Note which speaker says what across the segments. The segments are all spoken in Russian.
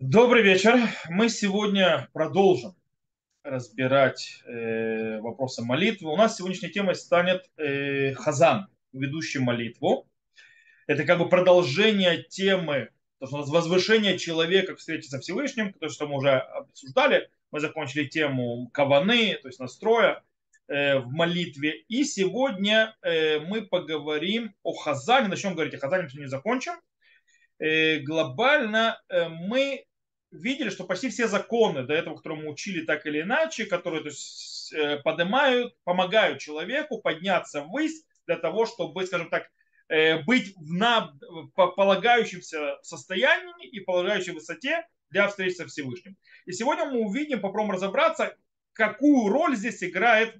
Speaker 1: Добрый вечер. Мы сегодня продолжим разбирать э, вопросы молитвы. У нас сегодняшней темой станет э, Хазан, ведущий молитву. Это как бы продолжение темы то, что у нас возвышение человека к встрече со Всевышним, то, что мы уже обсуждали. Мы закончили тему каваны, то есть настроя э, в молитве. И сегодня э, мы поговорим о Хазане. Начнем говорить о Хазане, мы не закончим э, глобально э, мы видели, что почти все законы до этого, которые мы учили так или иначе, которые то есть, э, поднимают, помогают человеку подняться ввысь для того, чтобы, скажем так, э, быть в на, полагающемся состоянии и полагающей высоте для встречи со Всевышним. И сегодня мы увидим, попробуем разобраться, какую роль здесь играет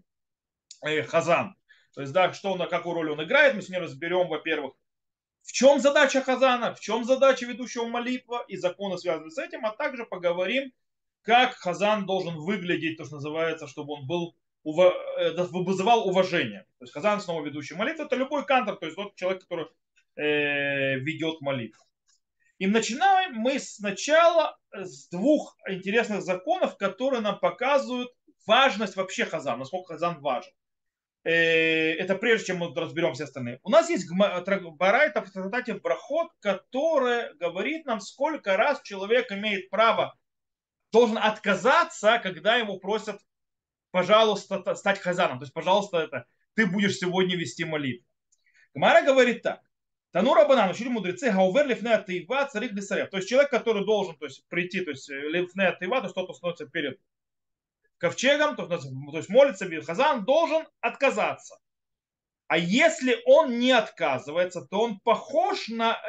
Speaker 1: э, Хазан. То есть, да, что он, какую роль он играет. Мы сегодня разберем, во-первых, в чем задача Хазана, в чем задача ведущего молитва и законы, связанные с этим, а также поговорим, как Хазан должен выглядеть, то, что называется, чтобы он был э, вызывал уважение. То есть Хазан снова ведущий молитву, это любой кантор, то есть тот человек, который э, ведет молитву. И начинаем мы сначала с двух интересных законов, которые нам показывают важность вообще Хазана, насколько Хазан важен. Э, это прежде чем мы разберем все остальные. У нас есть барайта в трактате Брахот, которая говорит нам, сколько раз человек имеет право, должен отказаться, когда ему просят, пожалуйста, стать хазаном. То есть, пожалуйста, это ты будешь сегодня вести молитву. Гмара говорит так. Танура банан, учили мудрецы, гаувер лифне тейва царик десарев. То есть человек, который должен то есть, прийти, то есть лифне тейва, то есть тот, кто становится перед ковчегом, то, то есть молится, Хазан должен отказаться. А если он не отказывается, то он похож на,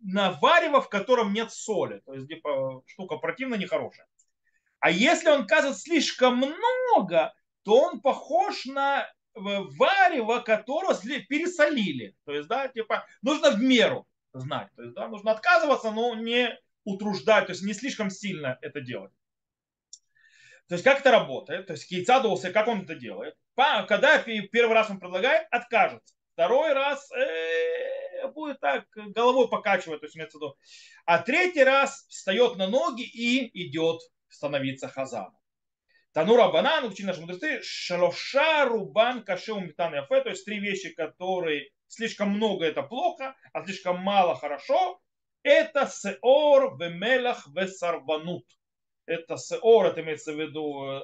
Speaker 1: на варево, в котором нет соли. То есть типа, штука противная, нехорошая. А если он отказывает слишком много, то он похож на варево, которое пересолили. То есть, да, типа, нужно в меру знать. То есть, да, нужно отказываться, но не утруждать, то есть не слишком сильно это делать. То есть как это работает? То есть Кейцадулся, как он это делает? Когда первый раз он предлагает, откажется. Второй раз э, будет так головой покачивать, то есть имеется в виду. А третий раз встает на ноги и идет становиться хазаном. Танура банан, учили наши мудрецы, шалоша рубан каше умитан яфе, то есть три вещи, которые слишком много это плохо, а слишком мало хорошо. Это сеор, вемелах, весарванут это сеор, это имеется в виду э,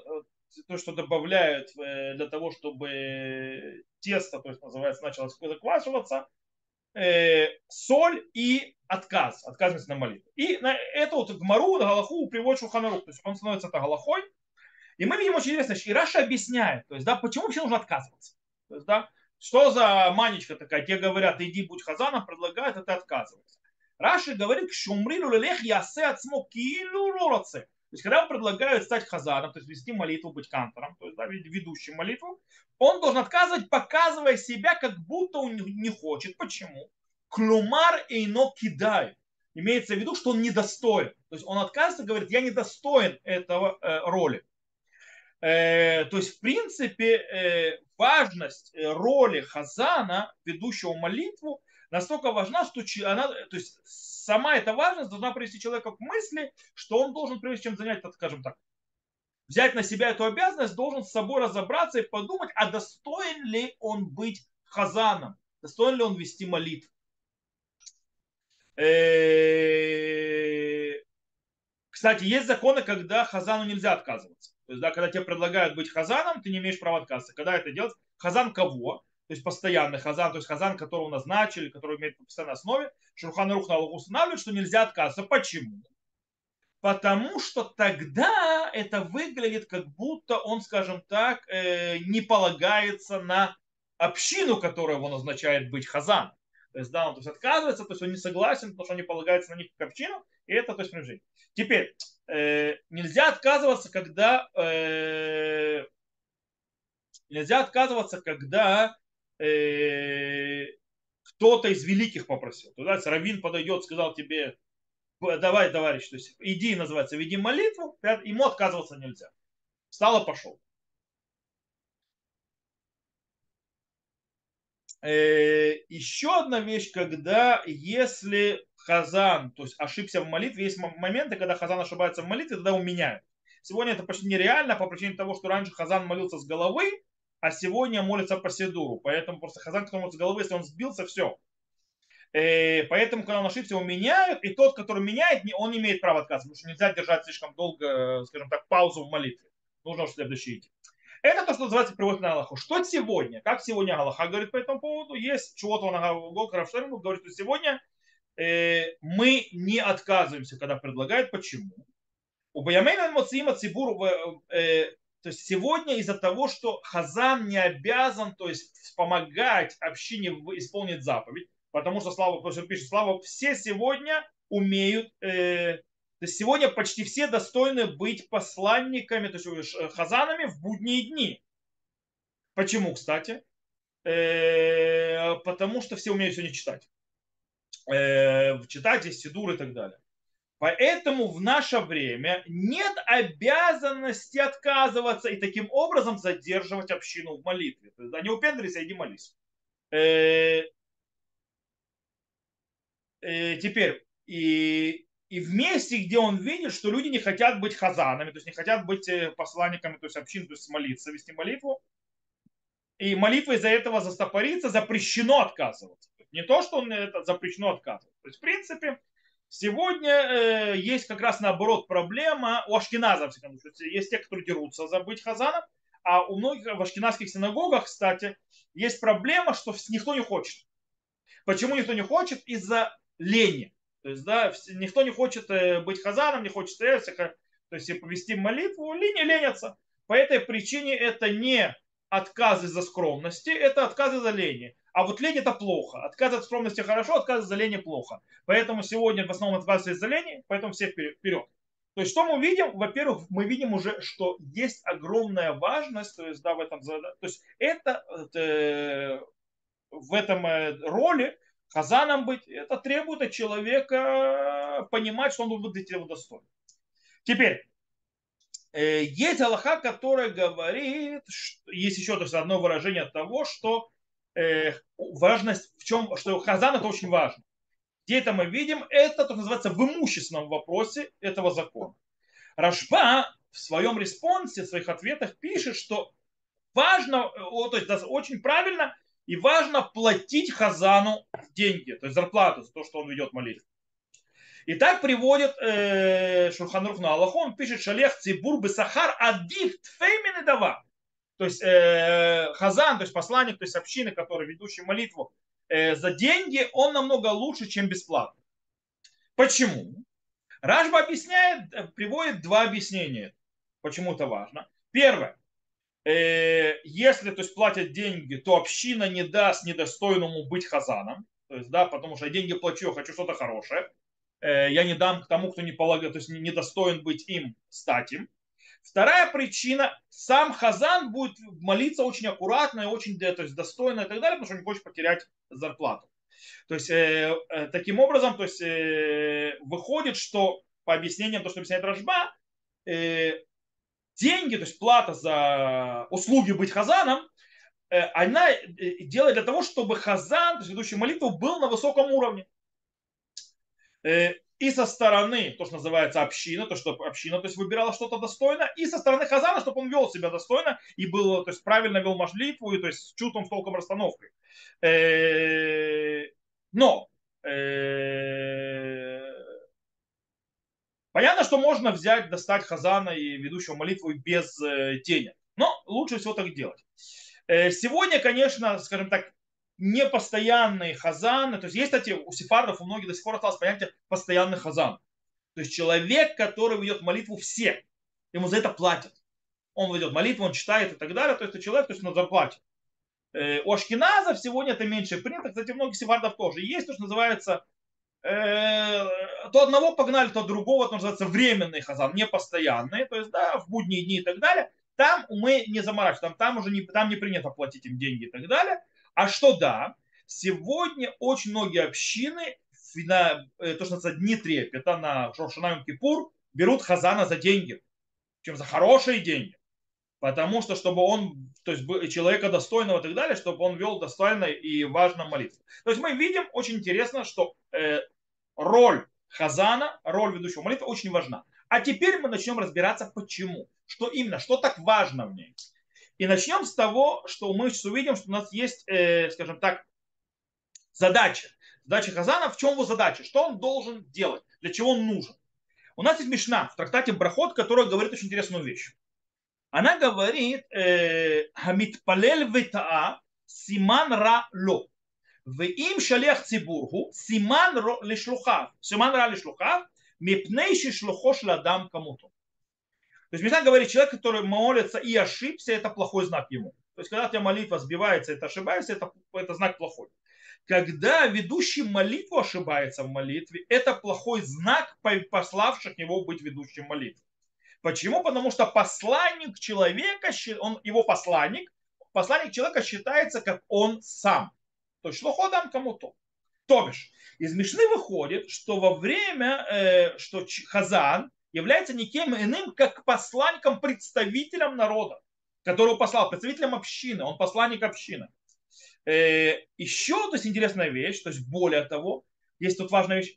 Speaker 1: то, что добавляют э, для того, чтобы тесто, то есть называется, начало заквашиваться, э, соль и отказ, отказывается на молитву. И на это вот Гмару, Галаху приводит Шуханарух, то есть он становится это Галахой. И мы видим очень интересно, и Раша объясняет, то есть, да, почему вообще нужно отказываться. То есть, да, что за манечка такая, те говорят, иди будь хазаном, предлагают, это отказывается. Раши говорит, шумрилу лелех ясе отсмо килу лороце. Есть, когда ему предлагают стать хазаром, то есть вести молитву, быть кантором, то есть да, ведущим молитву, он должен отказывать, показывая себя, как будто он не хочет. Почему? Клумар эйно кидай. Имеется в виду, что он недостоин. То есть он отказывается говорит, я недостоин этого э, роли. Э, то есть, в принципе, э, важность э, роли хазана, ведущего молитву, настолько важна, что она, то есть сама эта важность должна привести человека к мысли, что он должен, прежде чем занять, скажем так, взять на себя эту обязанность, должен с собой разобраться и подумать, а достоин ли он быть хазаном, достоин ли он вести молитву. Кстати, есть законы, когда хазану нельзя отказываться. То есть, да, когда тебе предлагают быть хазаном, ты не имеешь права отказаться. Когда это делать? Хазан кого? То есть постоянный хазан, то есть хазан, которого назначили, который имеет по постоянной основе, Шурхан Рух на устанавливает, что нельзя отказываться. Почему? Потому что тогда это выглядит, как будто он, скажем так, э, не полагается на общину, которую его назначает быть хазан. То есть, да, он то есть, отказывается, то есть он не согласен, потому что он не полагается на них как общину, и это то есть принуждение. Теперь, э, нельзя отказываться, когда э, нельзя отказываться, когда кто-то из великих попросил. Туда Равин подойдет, сказал тебе, давай, товарищ, то есть иди, называется, веди молитву, ему отказываться нельзя. Встал и пошел. Э, еще одна вещь, когда если Хазан, то есть ошибся в молитве, есть моменты, когда Хазан ошибается в молитве, тогда его меняют. Сегодня это почти нереально по причине того, что раньше Хазан молился с головы, а сегодня молится по седуру. Поэтому просто Хазан, кто молится с головы, если он сбился, все. Э, поэтому, когда он ошибся, его меняют, и тот, который меняет, он имеет права отказываться, потому что нельзя держать слишком долго, скажем так, паузу в молитве. Нужно следующий идти. Это то, что называется приводит на Аллаху. Что сегодня? Как сегодня Аллаха говорит по этому поводу? Есть чего-то он говорит, что сегодня э, мы не отказываемся, когда предлагают. Почему? У Баямейна Моциима Цибур, э, то есть сегодня из-за того, что Хазан не обязан, то есть помогать общине исполнить заповедь, потому что Слава, потому что пишет Слава, все сегодня умеют э, то есть сегодня почти все достойны быть посланниками, то есть э, хазанами в будние дни. Почему, кстати? Э, потому что все умеют сегодня читать. Э, читать есть сидур и так далее. Поэтому в наше время нет обязанности отказываться и таким образом задерживать общину в молитве. То есть, да, не упендрись, а иди молись. Теперь, и и в месте, где он видит, что люди не хотят быть хазанами, то есть не хотят быть э, посланниками, то есть общин, то есть молиться, вести молитву, и молитва из-за этого застопорится, запрещено отказываться. Не то, что он это запрещено отказываться. То есть, в принципе, сегодня э, есть как раз наоборот проблема у ашкеназов, есть те, которые дерутся за быть хазаном, а у многих в ашкеназских синагогах, кстати, есть проблема, что никто не хочет. Почему никто не хочет? Из-за лени. То есть, да, никто не хочет э, быть хазаном, не хочет эсиха, то есть повести молитву, лени ленятся. По этой причине это не отказ из-за скромности, это отказ из-за лени. А вот лень это плохо. Отказ от скромности хорошо, отказ из-за лени плохо. Поэтому сегодня в основном отказ из-за лени, поэтому все вперед. То есть что мы видим? Во-первых, мы видим уже, что есть огромная важность, то есть, да, в этом, то есть это, э, в этом э, роли хазаном быть, это требует от человека понимать, что он должен быть этого достоин. Теперь, э, есть Аллаха, которая говорит, есть еще то есть, одно выражение того, что э, важность в чем, что хазан это очень важно. Где это мы видим? Это то, называется в имущественном вопросе этого закона. Рашба в своем респонсе, в своих ответах пишет, что важно, то есть очень правильно и важно платить Хазану деньги, то есть зарплату за то, что он ведет молитву. И так приводит э, Шурханрух на Аллаху, он пишет, Шалех Цибур Бесахар Адив Тфеймин дава. То есть э, Хазан, то есть посланник, то есть общины, который ведущий молитву э, за деньги, он намного лучше, чем бесплатно. Почему? Ражба объясняет, э, приводит два объяснения, почему это важно. Первое. Э, если то есть, платят деньги, то община не даст недостойному быть хазаном. То есть, да, потому что я деньги плачу, я хочу что-то хорошее. Э, я не дам тому, кто не полагает, то есть недостоин быть им, стать им. Вторая причина, сам Хазан будет молиться очень аккуратно и очень то есть, достойно и так далее, потому что не хочет потерять зарплату. То есть, э, э, таким образом, то есть, э, выходит, что по объяснениям, то, что объясняет Рожба, э, деньги, то есть плата за услуги быть хазаном, э, она э, делает для того, чтобы хазан, то есть ведущий молитву, был на высоком уровне. Э, и со стороны, то, что называется община, то, что община то есть, выбирала что-то достойно, и со стороны хазана, чтобы он вел себя достойно и был, то есть, правильно вел молитву, и то есть, с чувством, с толком расстановкой. Но Понятно, что можно взять, достать хазана и ведущего молитву без э, денег. Но лучше всего так делать. Э, сегодня, конечно, скажем так, непостоянные хазаны. То есть есть, кстати, у сефардов, у многих до сих пор осталось понятие постоянный хазан. То есть человек, который ведет молитву все. Ему за это платят. Он ведет молитву, он читает и так далее. То есть это человек, то есть на зарплате. Э, у ашкеназов сегодня это меньше принято. Кстати, у многих сефардов тоже есть то, что называется Э, то одного погнали, то другого, это называется временный хазан, не постоянный, то есть, да, в будние дни и так далее. Там мы не заморачиваемся, там, там уже не, там не принято платить им деньги и так далее. А что да, сегодня очень многие общины на э, то, что называется дни трепета, на Шошанайм Кипур, берут хазана за деньги, чем за хорошие деньги. Потому что, чтобы он, то есть человека достойного и так далее, чтобы он вел достойно и важно молитву. То есть мы видим очень интересно, что э, роль хазана, роль ведущего молитвы очень важна. А теперь мы начнем разбираться, почему. Что именно, что так важно в ней. И начнем с того, что мы сейчас увидим, что у нас есть, э, скажем так, задача. Задача Хазана, в чем его задача? Что он должен делать? Для чего он нужен? У нас есть Мишна в трактате Брахот, которая говорит очень интересную вещь. Она говорит, э, Хамитпалель ветаа симан ра ло. ואם שליח ציבור הוא סימן לשלוחיו, סימן רע לשלוחיו, מפני ששלוחו של אדם כמותו. То есть Мишна говорит, человек, который молится и ошибся, это плохой знак ему. То есть, когда у тебя молитва сбивается, это ошибается, это, это знак плохой. Когда ведущий молитву ошибается в молитве, это плохой знак пославших его быть ведущим молитвы. Почему? Потому что посланник человека, он, его посланник, посланник человека считается как он сам. То есть шлоходам кому-то. То бишь, из Мишны выходит, что во время, э, что Хазан является никем иным, как посланником, представителем народа, которого послал, представителем общины, он посланник общины. Э, еще, то есть интересная вещь, то есть более того, есть тут важная вещь,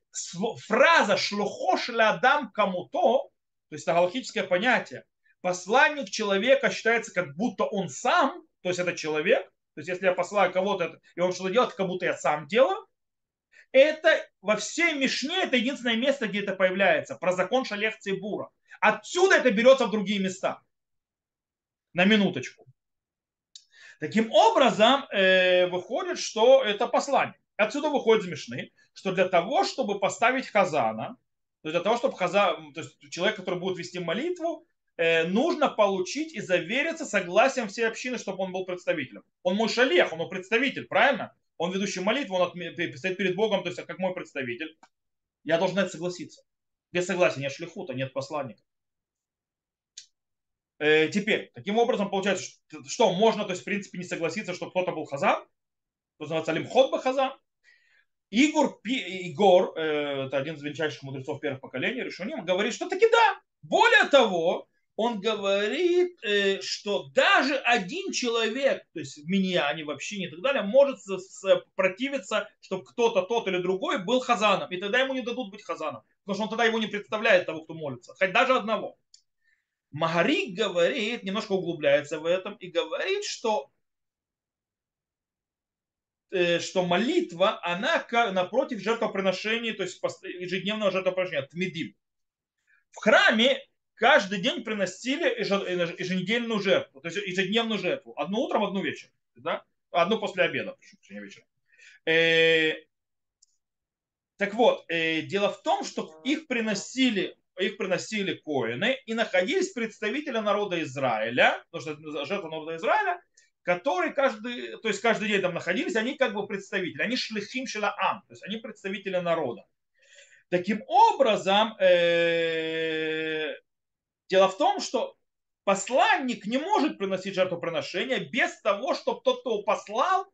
Speaker 1: фраза «шлухош лядам кому-то», то есть это галактическое понятие, посланник человека считается как будто он сам, то есть это человек, то есть если я посылаю кого-то, и он что-то делает, как будто я сам делаю, это во всей Мишне, это единственное место, где это появляется, про закон Шалех Цибура. Отсюда это берется в другие места. На минуточку. Таким образом, э, выходит, что это послание. Отсюда выходит из Мишны, что для того, чтобы поставить Хазана, то есть для того, чтобы Хазан, то есть человек, который будет вести молитву, э, нужно получить и завериться согласием всей общины, чтобы он был представителем. Он мой шалех, он мой представитель, правильно? Он ведущий молитву, он стоит перед Богом, то есть как мой представитель. Я должен это согласиться. Без согласия нет шлихута, нет посланника. Э, теперь, таким образом, получается, что можно, то есть, в принципе, не согласиться, что кто-то был хазан, то называется лимхот бы хазан. Игор, Игор, э, это один из величайших мудрецов первых поколений, Решуним, говорит, что таки да. Более того, он говорит, э, что даже один человек, то есть в миньяне, в общине и так далее, может противиться, чтобы кто-то, тот или другой был хазаном. И тогда ему не дадут быть хазаном. Потому что он тогда его не представляет того, кто молится. Хоть даже одного. Магарик говорит, немножко углубляется в этом и говорит, что э, что молитва, она напротив жертвоприношения, то есть ежедневного жертвоприношения, тмидим. В храме каждый день приносили еженедельную жертву, то есть ежедневную жертву. Одну утром, одну вечером. Да? Одну после обеда, прошу вечером. Э, так вот, э, дело в том, что их приносили их приносили коины и находились представители народа Израиля, потому что жертва народа Израиля, которые каждый, то есть каждый день там находились, они как бы представители, они шлихим шелаам, то есть они представители народа. Таким образом, э, дело в том, что посланник не может приносить жертвоприношение без того, чтобы тот, кто его послал,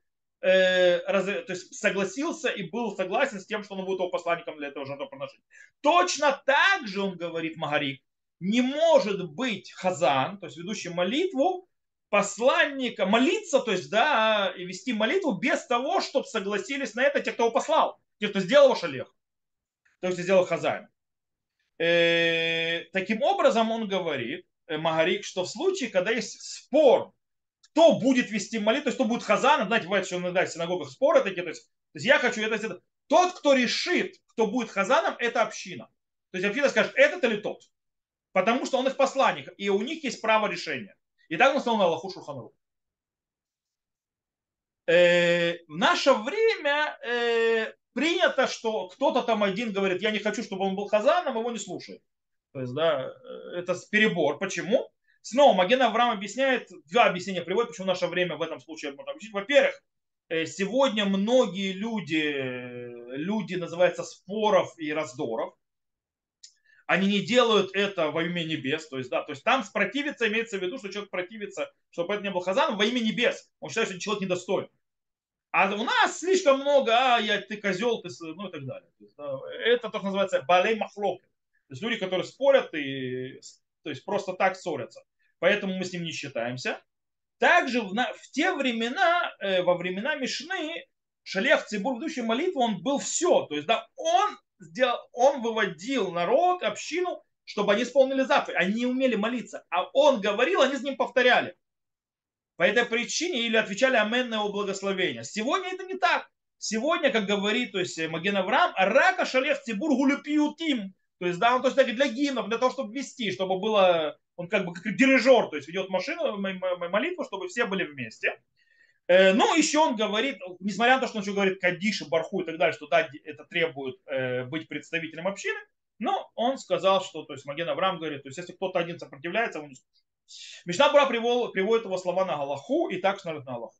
Speaker 1: э, раз, то есть согласился и был согласен с тем, что он будет его посланником для этого жертвоприношения. Точно так же, он говорит Магарик, не может быть хазан, то есть ведущий молитву, посланника, молиться, то есть, да, и вести молитву без того, чтобы согласились на это те, кто его послал, те, кто сделал шалех, то есть сделал хазан. Э, таким образом, он говорит, э, Магарик, что в случае, когда есть спор кто будет вести молитву, то есть кто будет хазаном, знаете, бывает, что иногда в синагогах споры такие, то есть, то есть я хочу это, это. Тот, кто решит, кто будет хазаном, это община. То есть община скажет, этот или тот. Потому что он их посланник, и у них есть право решения. И так он стал на Аллаху Шурханру. Э, в наше время э, принято, что кто-то там один говорит, я не хочу, чтобы он был хазаном, его не слушает. То есть, да, э, это перебор. Почему? Снова Маген Авраам объясняет, два объяснения приводит, почему наше время в этом случае можно объяснить. Во-первых, э, сегодня многие люди, люди называются споров и раздоров, они не делают это во имя небес, то есть, да, то есть там противиться имеется в виду, что человек противится, чтобы это не был хазан во имя небес. Он считает, что человек недостоин. А у нас слишком много, а, я, ты козел, ты, ну и так далее. То есть, да, это то, что называется балей махлок. То есть люди, которые спорят и то есть просто так ссорятся поэтому мы с ним не считаемся. Также в, на, в те времена, э, во времена Мишны, Шалех Цибур, ведущий молитву, он был все. То есть, да, он сделал, он выводил народ, общину, чтобы они исполнили заповедь. Они не умели молиться. А он говорил, они с ним повторяли. По этой причине или отвечали амен на его благословение. Сегодня это не так. Сегодня, как говорит то есть, Маген Авраам, рака шалех цибур гулюпиютим. То есть, да, он то есть, для гимнов, для того, чтобы вести, чтобы было, он как бы как дирижер, то есть ведет машину, молитву, чтобы все были вместе. Э, ну, еще он говорит, несмотря на то, что он еще говорит Кадиши, Барху и так далее, что да, это требует э, быть представителем общины, но он сказал, что, то есть Маген Авраам говорит, то есть если кто-то один сопротивляется, он не Мишна Бура приводит его слова на Галаху и так смотрит на Галаху.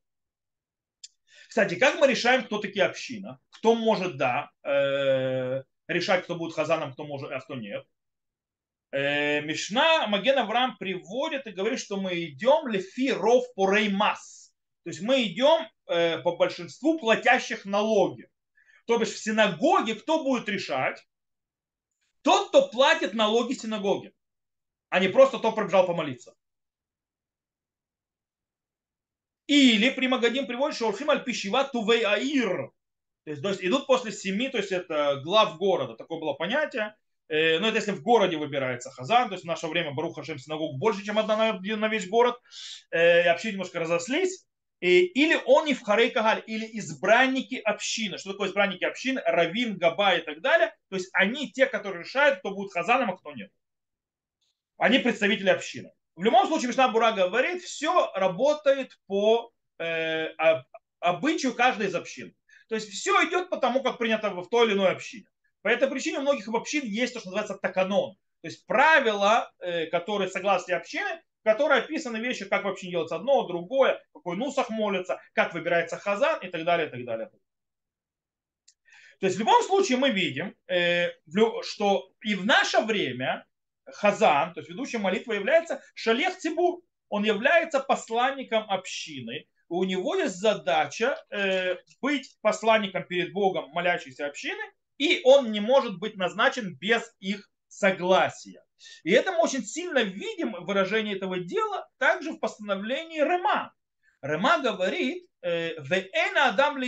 Speaker 1: Кстати, как мы решаем, кто такие община? Кто может, да, э, решать, кто будет хазаном, кто может, а кто нет? Э, Мишна Маген Авраам приводит и говорит, что мы идем лефи ров по реймас. То есть мы идем э, по большинству платящих налоги. То бишь в синагоге кто будет решать? Тот, кто платит налоги синагоги, а не просто тот пробежал помолиться. Или Примагадим приводит, что Орфим аль пищева тувей аир. То есть, идут после семи, то есть это глав города. Такое было понятие. Э, но это если в городе выбирается хазан, то есть в наше время Баруха Хашем синагог больше, чем одна на, на весь город. Э, и общины немножко разослись. Или он и в Харей Кагаль, или избранники общины. Что такое избранники общины? Равин, Габа и так далее. То есть они те, которые решают, кто будет хазаном, а кто нет. Они представители общины. В любом случае, Мишна Бура говорит, все работает по э, обычаю каждой из общин. То есть все идет по тому, как принято в той или иной общине. По этой причине у многих общин есть то, что называется таканон. То есть правила, э, которые согласно общины, в которой описаны вещи, как в общине делается одно, другое, какой нусах молится, как выбирается хазан и так далее, и так далее. То есть в любом случае мы видим, э, что и в наше время Хазан, то есть ведущий молитвы, является Шалех Цибур. Он является посланником общины. У него есть задача э, быть посланником перед Богом молящейся общины, и он не может быть назначен без их согласия. И это мы очень сильно видим выражение этого дела также в постановлении Рема. Рема говорит, э, адам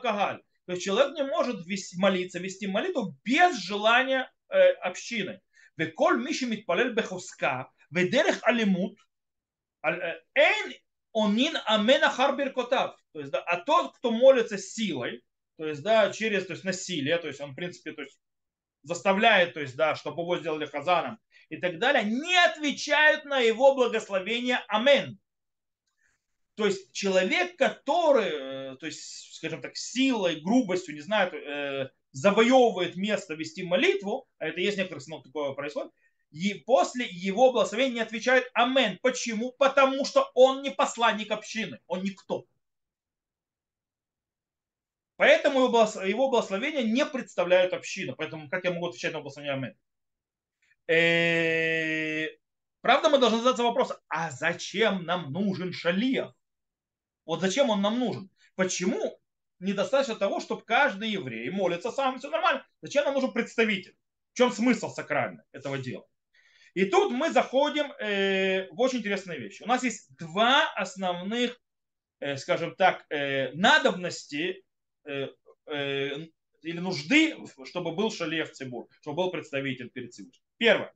Speaker 1: кагаль. То есть человек не может вести, молиться, вести молитву без желания э, общины. Веколь миши митпалель бехуска, ведерех алимут, э, эн онин амена харбир котав. То есть, да, а тот, кто молится силой, то есть, да, через то есть, насилие, то есть он, в принципе, то есть, заставляет, то есть, да, чтобы его сделали хазаном и так далее, не отвечают на его благословение амен. То есть человек, который, то есть, скажем так, силой, грубостью, не знаю, завоевывает место вести молитву, а это есть некоторых сынов такое происходит, и после его благословения не отвечают Амен. Почему? Потому что он не посланник общины, он никто. Поэтому его благословения не представляют общину. Поэтому как я могу отвечать на благословение Амен? Э, правда, мы должны задаться вопросом, а зачем нам нужен шалиях? Вот зачем он нам нужен? Почему недостаточно того, чтобы каждый еврей молится сам, все нормально. Зачем нам нужен представитель? В чем смысл сакральный этого дела? И тут мы заходим э, в очень интересные вещи. У нас есть два основных, э, скажем так, э, надобности или нужды, чтобы был шалех цибур, чтобы был представитель перед Всевышним. Первое.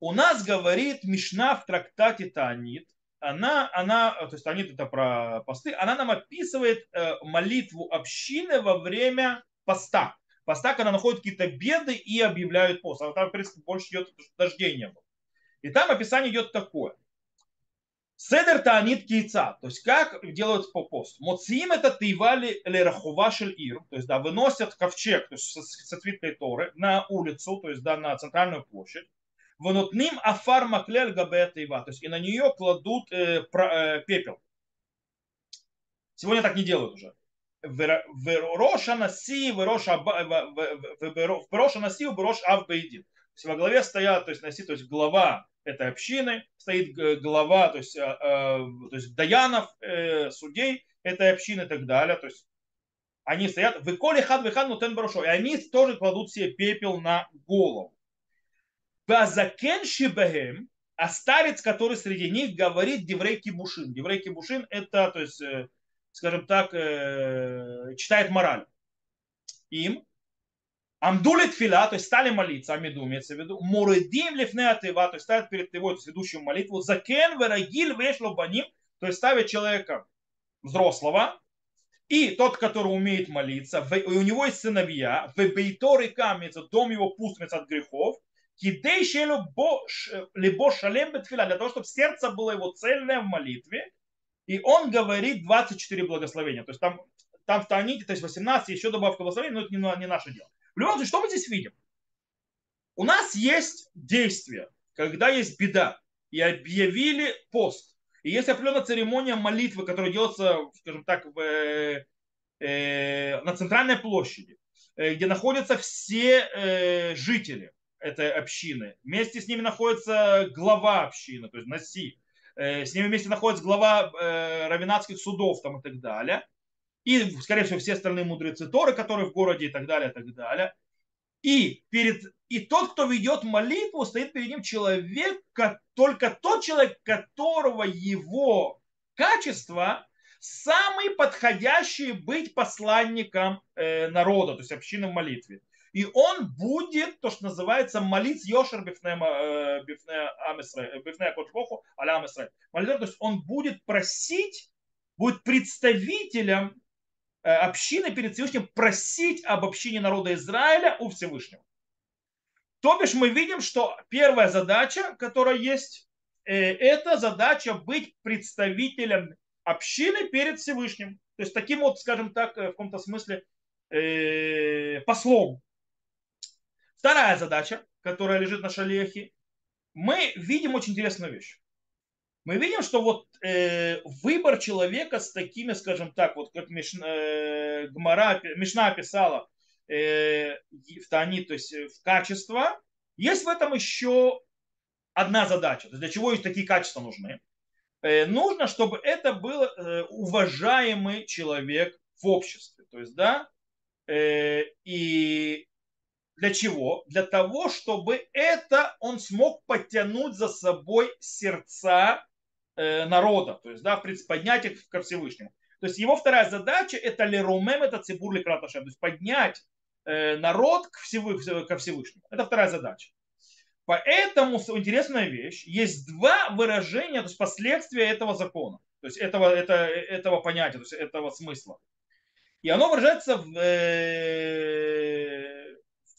Speaker 1: У нас говорит Мишна в трактате Таанит, она, она, то есть они это про посты, она нам описывает э, молитву общины во время поста. Поста, когда находят какие-то беды и объявляют пост. А там, в принципе, больше идет было. И там описание идет такое. Седер таанит кейца, то есть как делают по посту. Это тейвали лерахувашель ир, то есть да, выносят ковчег, то есть со свиткой Торы на улицу, то есть да, на центральную площадь. Ванутним афар маклель габета ива. То есть и на нее кладут э, про, э, пепел. Сегодня так не делают уже. Роша наси, роша наси, рош ав бейдин. То есть во главе стоят, то есть наси, то есть глава этой общины, стоит глава, то есть, э, э, то есть даянов, э, судей этой общины и так далее. То есть они стоят, выколи хад выхад нутен барошо, и они тоже кладут себе пепел на голову. Базакен шибахем, а старец, который среди них говорит Деврей Кибушин. Деврей Кибушин это, то есть, э, скажем так, э, читает мораль. им, Амдулит фила, то есть стали молиться, амиду имеется в виду, муредим лифне атыва, то есть ставят перед тывой, то есть ведущим молитву, закен верагиль вешло баним, то есть ставят человека взрослого, и тот, который умеет молиться, у него есть сыновья, в бейтор и камится, дом его пустится от грехов, кидей либо шалем бетфиля, для того, чтобы сердце было его цельное в молитве, и он говорит 24 благословения. То есть там, там в Таните, то есть 18, еще добавка благословения, но это не, не наше дело. В любом случае, что мы здесь видим? У нас есть действие, когда есть беда, и объявили пост. И есть определенная церемония молитвы, которая делается, скажем так, в, э, э, на центральной площади, э, где находятся все э, жители этой общины. Вместе с ними находится глава общины, то есть Наси. Э, с ними вместе находится глава э, равенатских судов там, и так далее. И, скорее всего, все остальные мудрецы Торы, которые в городе и так далее, и так далее. И, перед, и тот, кто ведет молитву, стоит перед ним человек, только тот человек, которого его качество самый подходящий быть посланником э, народа, то есть общины в молитве. И он будет, то, что называется, молить Йошер бифне бифне Кочбоху аля Амисрай. То есть он будет просить, будет представителем э, общины перед Всевышним просить об общине народа Израиля у Всевышнего. То бишь мы видим, что первая задача, которая есть, э, это задача быть представителем общины перед Всевышним. То есть таким вот, скажем так, э, в каком-то смысле послом Вторая задача, которая лежит на шалехе, мы видим очень интересную вещь. Мы видим, что вот э, выбор человека с такими, скажем так, вот как Миш, э, Гмара, Мишна описала э, в Тани, то есть в качество, есть в этом еще одна задача. То есть для чего есть такие качества нужны? Э, нужно, чтобы это был э, уважаемый человек в обществе. То есть, да, э, и для чего? Для того, чтобы это он смог подтянуть за собой сердца э, народа, то есть, да, поднять их ко Всевышнему. То есть его вторая задача это лерумем, это цибур ликраташем, то есть поднять э, народ к Всевышнему, ко Всевышнему. Это вторая задача. Поэтому интересная вещь, есть два выражения, то есть последствия этого закона, то есть этого, это, этого понятия, то есть этого смысла. И оно выражается в, э,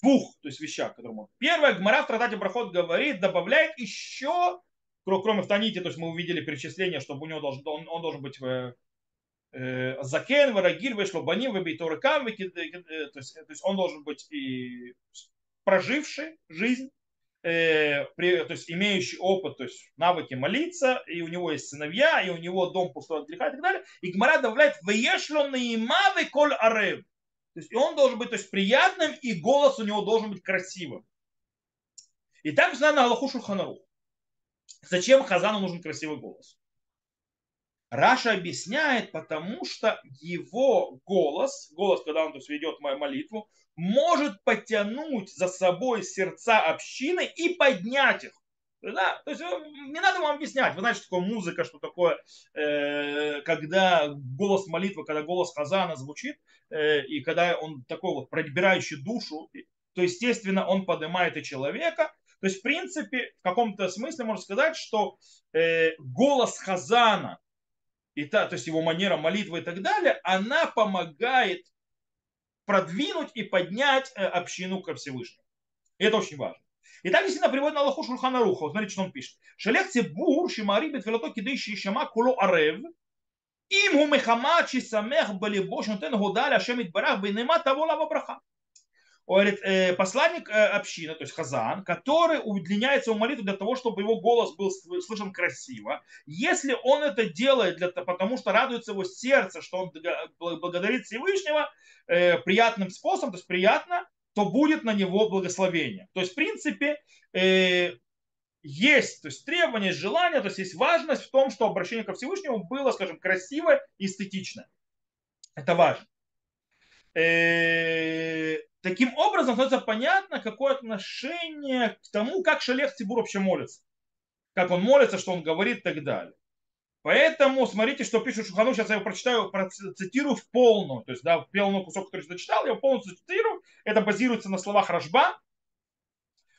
Speaker 1: двух то есть вещах, которые можно. Первое, Гмара в Тратате Брахот говорит, добавляет еще, кроме в Таните, то есть мы увидели перечисление, чтобы у него должен, он, он должен быть э, Закен, Варагиль, Вешлобаним, Вебейторыкам, э, то есть, то есть он должен быть и проживший жизнь, э, то есть имеющий опыт, то есть навыки молиться, и у него есть сыновья, и у него дом пустой от греха и так далее. И Гмара добавляет «Веешло наимавы коль арев». То есть он должен быть то есть, приятным, и голос у него должен быть красивым. И так знаю на Аллаху Шульханару. Зачем Хазану нужен красивый голос? Раша объясняет, потому что его голос, голос, когда он то есть, ведет мою молитву, может потянуть за собой сердца общины и поднять их. Да? То есть э, не надо вам объяснять. Вы знаете, что такое музыка, что такое, э, когда голос молитвы, когда голос Хазана звучит, э, и когда он такой вот пробирающий душу, то, естественно, он поднимает и человека. То есть, в принципе, в каком-то смысле можно сказать, что э, голос Хазана, и та, то есть его манера молитвы и так далее, она помогает продвинуть и поднять э, общину ко Всевышнему. И это очень важно. И так действительно приводит на Аллаху Шурхана Руха. Вот смотрите, что он пишет. Шелех цибур шимари бетфилото кидыши шама куло арев. Им гу мехама чи самех бали бош нутен гудаля шемит барах бейнема того лава браха. Говорит, э, посланник э, общины, то есть Хазан, который удлиняется в молитву для того, чтобы его голос был слышен красиво. Если он это делает для, потому что радуется его сердце, что он благодарит Всевышнего э, приятным способом, то есть приятно, то будет на него благословение. То есть, в принципе, э, есть то есть, требования, желания, то есть есть важность в том, что обращение ко Всевышнему было, скажем, красивое и эстетичное. Это важно. Э, таким образом, становится понятно, какое отношение к тому, как Шалех Цибур вообще молится. Как он молится, что он говорит и так далее. Поэтому смотрите, что пишет Шухану, сейчас я его прочитаю, процитирую в полную. То есть, да, в полный кусок, который я зачитал, я его полностью цитирую. Это базируется на словах Рожба,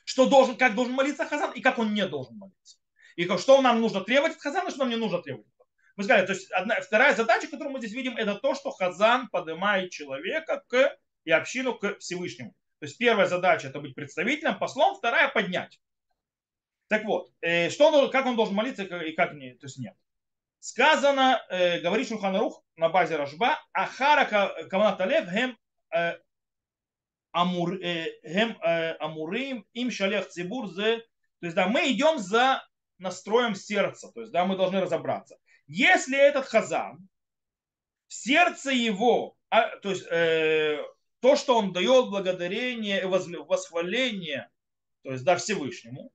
Speaker 1: что должен, как должен молиться Хазан и как он не должен молиться. И что нам нужно требовать от Хазана, что нам не нужно требовать. Мы сказали, то есть одна, вторая задача, которую мы здесь видим, это то, что Хазан поднимает человека к, и общину к Всевышнему. То есть первая задача это быть представителем, послом, вторая поднять. Так вот, э, что он, как он должен молиться и как не, то есть нет. Сказано, э, говорит Шуханарух на базе Рожба, Ахара Каванаталев хем э, амур, э, хем э, амурим им шалех цибур зе. То есть, да, мы идем за настроем сердца. То есть, да, мы должны разобраться. Если этот хазан, в сердце его, а, то есть, э, то, что он дает благодарение, восхваление, то есть, да, Всевышнему,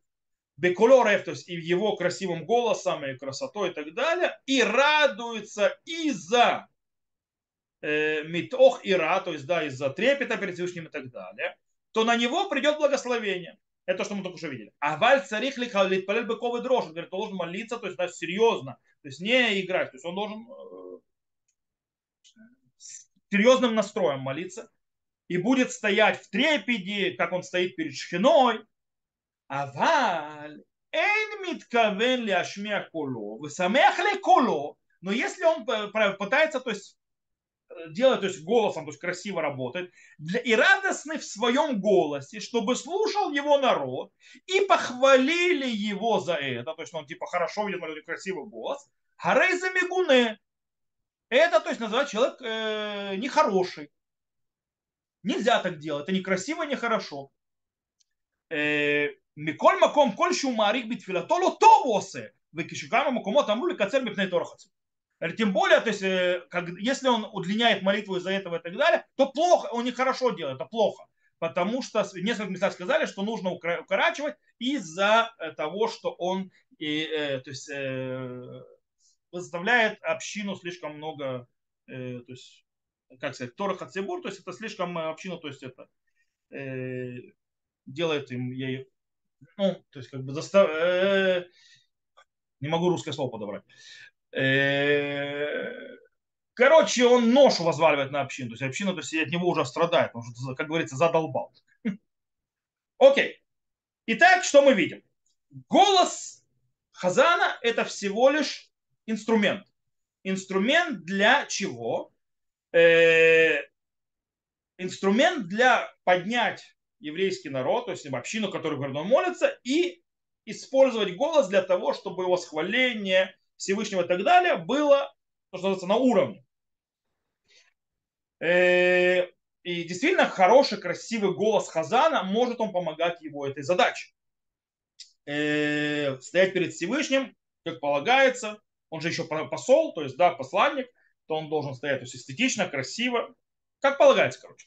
Speaker 1: беколорев, то есть и его красивым голосом, и красотой и так далее, и радуется из-за э, митох ира, то есть да, из-за трепета перед Всевышним и так далее, то на него придет благословение. Это что мы только что видели. А валь царих литпалель быковый дрожь. Он говорит, должен молиться, то есть да, серьезно, то есть не играть. То есть он должен э, серьезным настроем молиться и будет стоять в трепеде, как он стоит перед шхиной. Аваль, эйн митковен ли ашмия куло, высамех ли куло, но если он э, пытается, то есть э, делает, то есть голосом, то есть красиво работает, для, и радостный в своем голосе, чтобы слушал его народ, и похвалили его за это, то есть он типа хорошо видит, у красивый голос, Харейза Мигуне. Это, то есть, называют человек э, нехороший. Нельзя так делать, это некрасиво, нехорешо. מכל מקום כלשהו מעריך בתפילתו לא טוב הוא עושה וכשכמה מקומות אמרו לקצר מפני תור החצות тем более, то есть, э, как, если он удлиняет молитву из-за этого и так далее, то плохо, он нехорошо делает, это плохо. Потому что несколько местах сказали, что нужно укорачивать из-за э, того, что он и, э, то есть, э, заставляет общину слишком много, э, то есть, как сказать, Тора Хацебур, то есть это слишком общину, то есть это э, делает им ей, ну, то есть как бы застав... Э, не могу русское слово подобрать. Э, короче, он ношу возваливает на общину. То есть община то есть, от него уже страдает. Он уже, как говорится, задолбал. Окей. Итак, что мы видим? Голос Хазана – это всего лишь инструмент. Инструмент для чего? Э, инструмент для поднять еврейский народ, то есть общину, которую гордо молится, и использовать голос для того, чтобы его схваление, Всевышнего и так далее было, что называется, на уровне. Э, и действительно хороший, красивый голос Хазана может он помогать его этой задаче. Э, стоять перед Всевышним, как полагается, он же еще посол, то есть, да, посланник, то он должен стоять то есть, эстетично, красиво, как полагается, короче.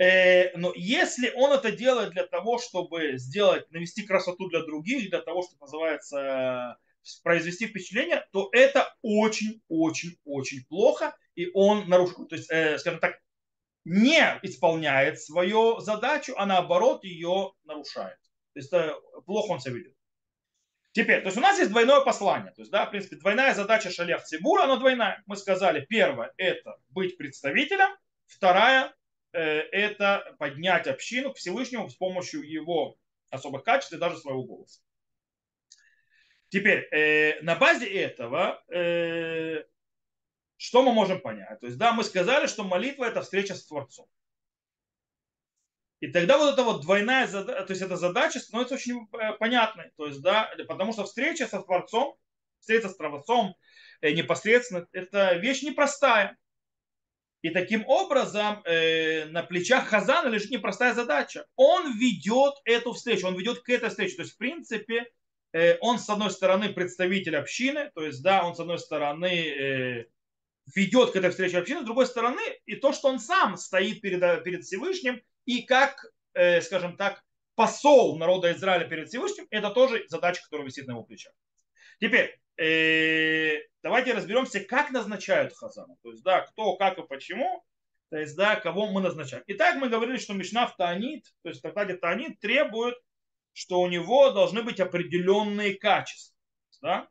Speaker 1: Э, но если он это делает для того, чтобы сделать, навести красоту для других, для того, что называется произвести впечатление, то это очень-очень-очень плохо, и он нарушил, то есть, э, скажем так, не исполняет свою задачу, а наоборот ее нарушает. То есть плохо он себя ведет. Теперь, то есть у нас есть двойное послание. То есть, да, в принципе, двойная задача шалях Цибура, она двойная. Мы сказали, первое, это быть представителем. Вторая, э, это поднять общину к Всевышнему с помощью его особых качеств и даже своего голоса. Теперь, э, на базе этого, э, что мы можем понять? То есть, да, мы сказали, что молитва это встреча с Творцом. И тогда вот эта вот двойная задача, то есть эта задача становится очень э, понятной. То есть, да, потому что встреча со Творцом, встреча с Творцом э, непосредственно, это вещь непростая. И таким образом э, на плечах Хазана лежит непростая задача. Он ведет эту встречу, он ведет к этой встрече. То есть, в принципе, Э, он, с одной стороны, представитель общины, то есть, да, он, с одной стороны, э, ведет к этой встрече общины, с другой стороны, и то, что он сам стоит перед, перед Всевышним, и как, э, скажем так, посол народа Израиля перед Всевышним, это тоже задача, которая висит на его плечах. Теперь, давайте разберемся, как назначают Хазана. То есть, да, кто, как и почему. То есть, да, кого мы назначаем. Итак, мы говорили, что Мишна в Таанит, то есть в трактате Таанит требует что у него должны быть определенные качества. Да?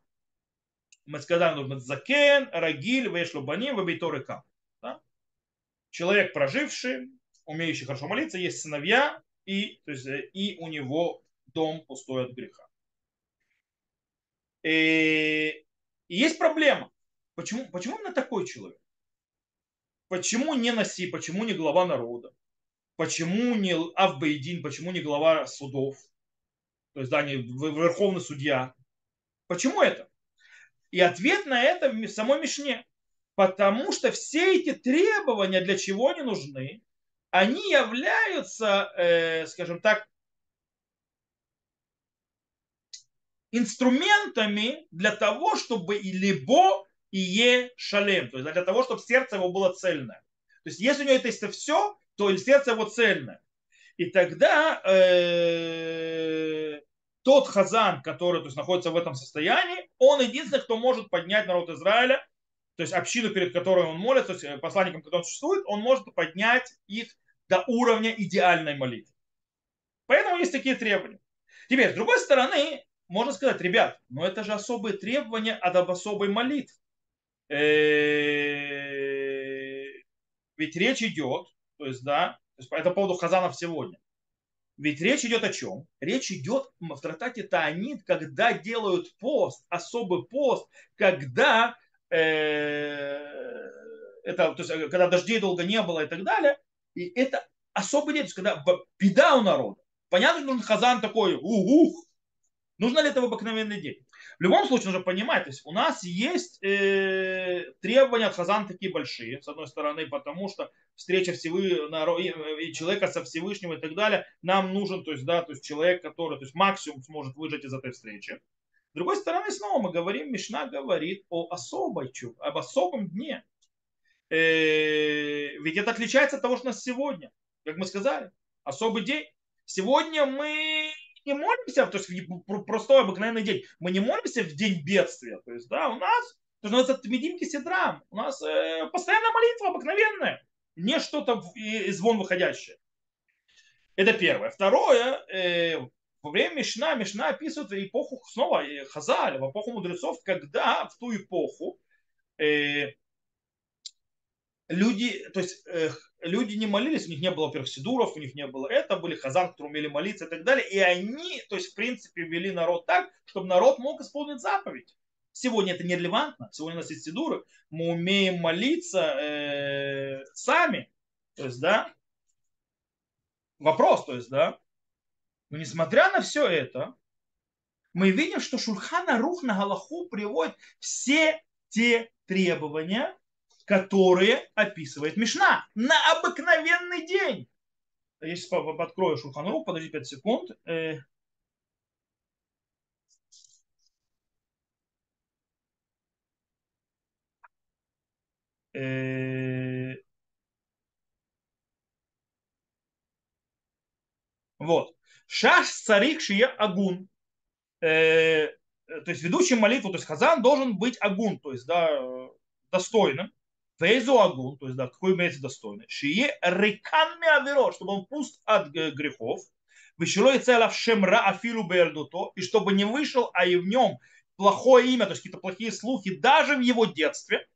Speaker 1: Мы сказали, нужно закен, рагиль, вешлубаним, вабейторыкам. Да? Человек проживший, умеющий хорошо молиться, есть сыновья, и, то есть, и у него дом пустой от греха. И, и есть проблема. Почему, почему именно такой человек? Почему не Наси, почему не глава народа? Почему не Авбейдин, почему не глава судов? То есть, да, не верховный судья. Почему это? И ответ на это в самой Мишне. Потому что все эти требования для чего они нужны? Они являются, э, скажем так, инструментами для того, чтобы и либо и е шалем, то есть для того, чтобы сердце его было цельное. То есть если у него это все, то сердце его цельное. И тогда э, тот хазан, который то есть, находится в этом состоянии, он единственный, кто может поднять народ Израиля, то есть общину, перед которой он молится, то есть посланником, который существует, он может поднять их до уровня идеальной молитвы. Поэтому есть такие требования. Теперь, с другой стороны, можно сказать, ребят, но это же особые требования от особой молитвы. Э, ведь речь идет, то есть, да, то есть, это по поводу хазанов сегодня. Ведь речь идет о чем? Речь идет в трактате Таанит, когда делают пост, особый пост, когда э, это, то есть, когда дождей долго не было и так далее. И это особый день, когда беда у народа. Понятно, что хазан такой, ух, Нужно ли это в обыкновенный день? В любом случае нужно понимать, то есть у нас есть э, требования от Хазан такие большие, с одной стороны, потому что встреча Всевышнего, и человека со Всевышним и так далее, нам нужен, то есть, да, то есть человек, который, то есть максимум сможет выжить из этой встречи. С другой стороны, снова мы говорим, Мишна говорит о особой чув, об особом дне. Э, ведь это отличается от того, что у нас сегодня. Как мы сказали, особый день. Сегодня мы не молимся, то есть в простой обыкновенный день, мы не молимся в день бедствия. То есть, да, у нас, то есть, это Тмедим Кисидрам, у нас э, постоянная молитва обыкновенная, не что-то из вон выходящее. Это первое. Второе, э, во время Мишна, Мишна описывает эпоху снова э, Хазаль, в эпоху мудрецов, когда в ту эпоху э, люди, то есть э, люди не молились, у них не было, во-первых, сидуров, у них не было это, были хазан, которые умели молиться и так далее, и они, то есть, в принципе, вели народ так, чтобы народ мог исполнить заповедь. Сегодня это нерелевантно, сегодня у нас есть сидуры, мы умеем молиться э, сами, то есть, да, вопрос, то есть, да, но несмотря на все это, мы видим, что Шульхана Рух на Галаху приводит все те требования, которые описывает Мишна на обыкновенный день. Я сейчас открою Шуханрух, подожди 5 секунд. Э, э, вот. Шаш царик шия агун. Э, то есть ведущий молитву, то есть хазан должен быть агун, то есть да, достойным. Вейзу агун, то есть, да, какой имеется достойный. Шие рекан миаверо, чтобы он пуст от грехов. Вещело и целав шемра афилу бердуто, и чтобы не вышел, а и в нем плохое имя, то есть какие-то плохие слухи, даже в его детстве.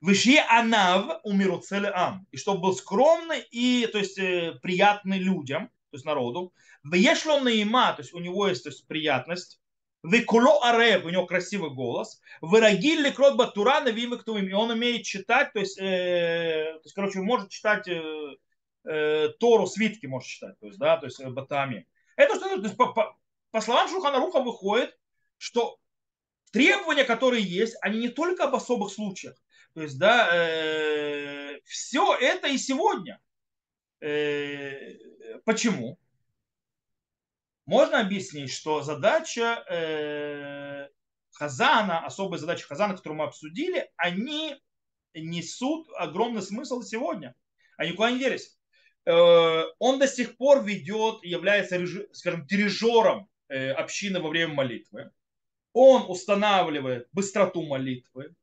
Speaker 1: Вышье анав умиру ам. И чтобы был скромный и то есть, э, приятный людям, то есть народу. Вешло наима, то есть у него есть то есть, приятность. Векуло арев, у него красивый голос. Вырагиль лекрот батура на вимектувим. И он умеет читать, то есть, э, то есть короче, может читать э, э, Тору, свитки может читать, то есть, да, то есть э, батами. Это что, то есть, по, по, по словам Шуханаруха выходит, что требования, которые есть, они не только об особых случаях. То есть, да, э, все это и сегодня. Э, почему? можно объяснить, что задача э, Хазана, особая задача Хазана, которую мы обсудили, они несут огромный смысл сегодня. Они никуда не делись. Э, он до сих пор ведет, является, скажем, дирижером общины во время молитвы. Он устанавливает быстроту молитвы,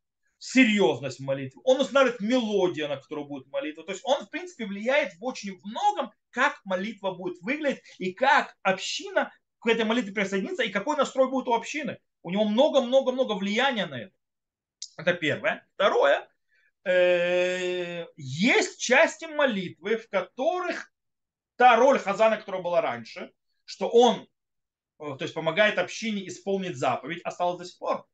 Speaker 1: серьезность молитвы, он устанавливает мелодию, на которую будет молитва. То есть он, в принципе, влияет в очень многом, как молитва будет выглядеть и как община к этой молитве присоединится и какой настрой будет у общины. У него много-много-много влияния на это. Это первое. Второе. Э, есть части молитвы, в которых та роль Хазана, которая была раньше, что он то есть помогает общине исполнить заповедь, осталось до сих пор.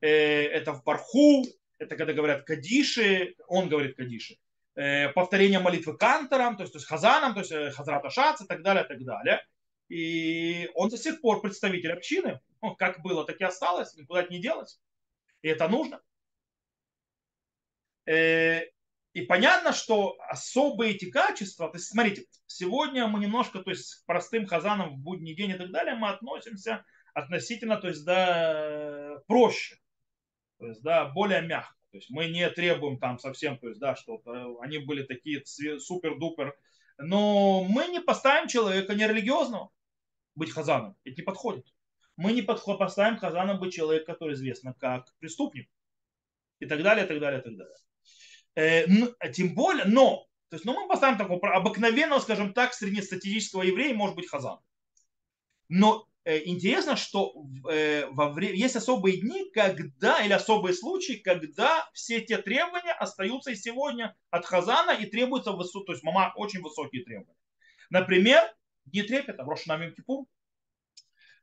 Speaker 1: Это в Барху, это когда говорят Кадиши, он говорит Кадиши, э, повторение молитвы кантором, то есть, то есть Хазаном, то есть э, Хазрат Ашац и так далее, и так далее. И он до сих пор представитель общины. Ну, как было, так и осталось, никуда не делать. И это нужно. Э, и понятно, что особые эти качества, то есть смотрите, сегодня мы немножко, то есть к простым хазанам в будний день и так далее, мы относимся относительно, то есть да, проще то есть, да, более мягко. То есть мы не требуем там совсем, то есть, да, что они были такие супер-дупер. Но мы не поставим человека нерелигиозного быть хазаном. Это не подходит. Мы не поставим хазаном быть человек, который известно как преступник. И так далее, и так далее, и так далее. Э, ну, тем более, но, то есть, ну, мы поставим такого обыкновенного, скажем так, среднестатистического еврея, может быть, хазан. Но Э, интересно, что э, во время, есть особые дни, когда, или особые случаи, когда все те требования остаются и сегодня от Хазана и требуются, высо, то есть мама очень высокие требования. Например, дни трепета, в Рошанам Кипур.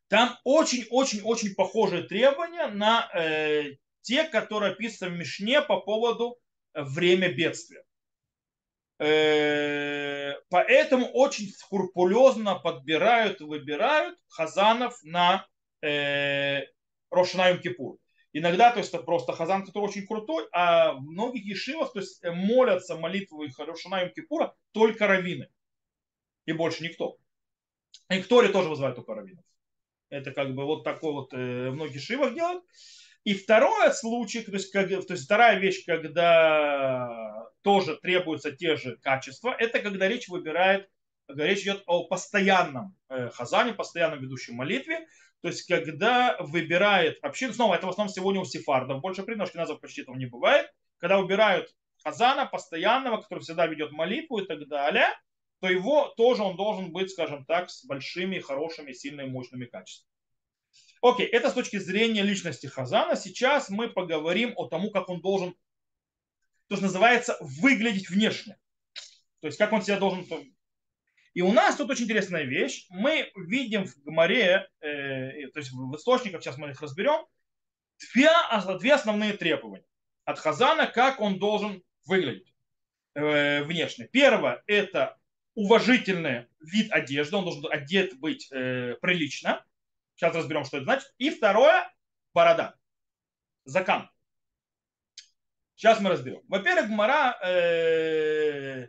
Speaker 1: Там очень-очень-очень похожие требования на э, те, которые описаны в Мишне по поводу время бедствия. Э, поэтому очень скрупулезно подбирают выбирают хазанов на э, Рошанаем Кипур. Иногда, то есть это просто хазан, который очень крутой, а в многих ешивах, то есть молятся молитвой Рошанаем Кипура только раввины. И больше никто. И Ктори тоже вызывает только раввинов. Это как бы вот такой вот э, в многих шивах делают. И второй случай, то есть, как, то есть вторая вещь, когда тоже требуются те же качества, это когда речь выбирает, когда речь идет о постоянном э, хазане, постоянном ведущем молитве, то есть когда выбирает общину, снова это в основном сегодня у сефардов, больше при назов почти этого не бывает, когда выбирают хазана постоянного, который всегда ведет молитву и так далее, то его тоже он должен быть, скажем так, с большими, хорошими, сильными, мощными качествами. Окей, это с точки зрения личности Хазана. Сейчас мы поговорим о тому, как он должен, то, что называется, выглядеть внешне. То есть, как он себя должен... И у нас тут очень интересная вещь. Мы видим в Гмаре, э, то есть в источниках, сейчас мы их разберем, две, две основные требования от Хазана, как он должен выглядеть э, внешне. Первое – это уважительный вид одежды, он должен одет быть э, прилично. Сейчас разберем, что это значит. И второе – борода. Закан. Сейчас мы разберем. Во-первых, Гмара э,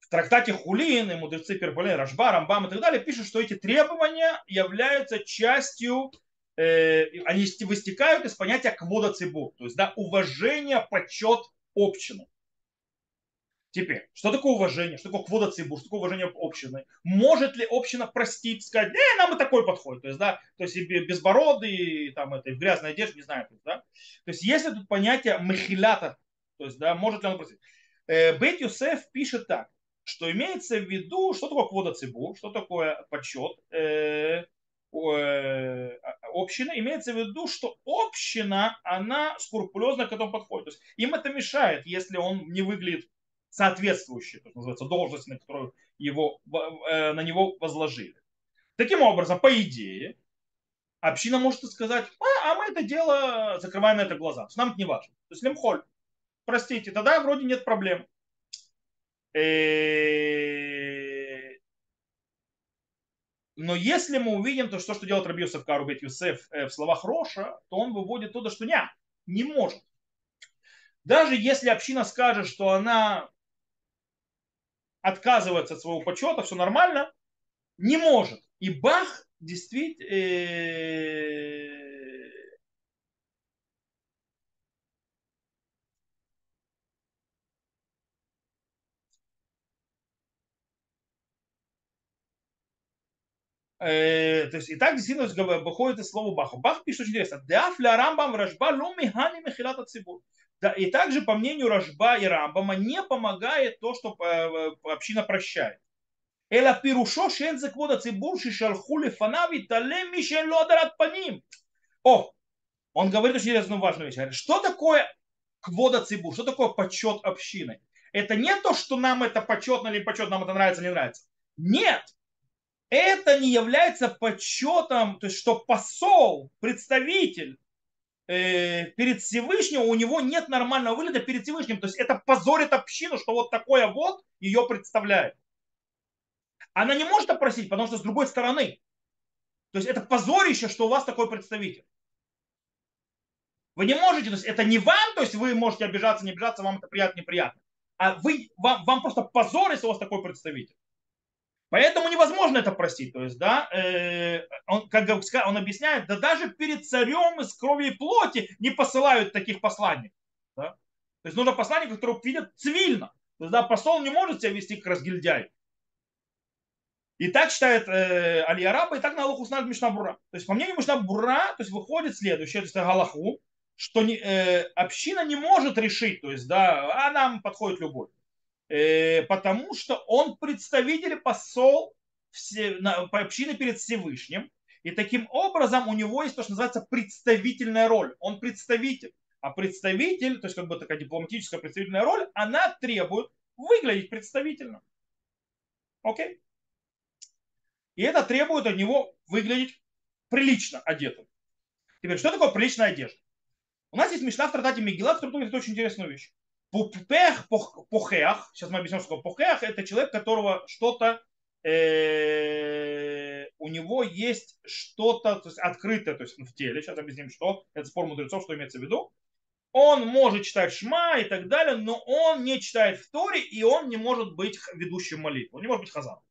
Speaker 1: в трактате Хулин и мудрецы Перполин, Рашба, Рамбам и так далее пишут, что эти требования являются частью, э, они выстекают из понятия квода цибур, то есть да, уважение, почет общины. Теперь, что такое уважение, что такое квода цибур, что такое уважение общины? Может ли община простить, сказать, не, нам и такой подходит, то есть, да, то есть и безбородый, там, это, в грязной не знаю, есть, да. То есть, если тут понятие махилята, то есть, да, может ли он простить? Э, Бет Юсеф пишет так, что имеется в виду, что такое квода цибур, что такое подсчет э, э, общины, имеется в виду, что община, она скрупулезно к этому подходит. То есть им это мешает, если он не выглядит соответствующие, то, называется, должности, на которую его, э, на него возложили. Таким образом, по идее, община может сказать, а, а мы это дело закрываем на это глаза. Нам это не важно. То есть лемхоль. Простите, тогда вроде нет проблем. Э, но если мы увидим то, что, что делает Раби Юсеф Карубет Юсеф э, в словах Роша, то он выводит туда, что не, не может. Даже если община скажет, что она отказывается от своего почета, все нормально, не может. И Бах действительно э, Э, то есть и так действительно выходит из слова Баха. Бах пишет очень интересно. Даф ля рамбам вражба луми хани мехилата цибур. Да, и также, по мнению Рожба и Рамбама, не помогает то, что э, община прощает. Эла пирушо шен заквода цибур шишалху лефанави талем мишен лодарат паним. О, он говорит очень интересную важную вещь. Что такое квода цибу? Что такое почет общины? Это не то, что нам это почетно или почет, нам это нравится или не нравится. Нет. Это не является почетом, то есть что посол, представитель перед Всевышним, у него нет нормального выгляда перед Всевышним. То есть это позорит общину, что вот такое вот ее представляет. Она не может опросить, потому что с другой стороны. То есть это позорище, что у вас такой представитель. Вы не можете, то есть это не вам, то есть вы можете обижаться, не обижаться, вам это приятно, неприятно. А вы, вам, вам просто позор, если у вас такой представитель. Поэтому невозможно это простить. То есть, да, э, он, как он объясняет, да даже перед царем из крови и плоти не посылают таких посланников. Да? То есть нужно посланника, которого видят цивильно. То есть, да, посол не может себя вести как разгильдяй. И так считает э, Алия Раба, и так на Аллаху знает Мишнабура. То есть, по мнению Мишнабура, то есть выходит следующее, то есть Галаху, что не, э, община не может решить, то есть, да, а нам подходит любой. Э, потому что он представитель, посол все, на, общины перед Всевышним, и таким образом у него есть то, что называется представительная роль. Он представитель. А представитель, то есть как бы такая дипломатическая представительная роль, она требует выглядеть представительно. Окей? И это требует от него выглядеть прилично одетым. Теперь, что такое приличная одежда? У нас есть Мишна в Тратате Мегила, который говорит очень интересную вещь. Пупех, похех, сейчас мы объясним, что такое похех, это человек, которого что-то, э, у него есть что-то то есть открытое то есть в теле, сейчас объясним, что, это спор мудрецов, что имеется в виду. Он может читать шма и так далее, но он не читает в Торе, и он не может быть ведущим молитвы, он не может быть хазаном.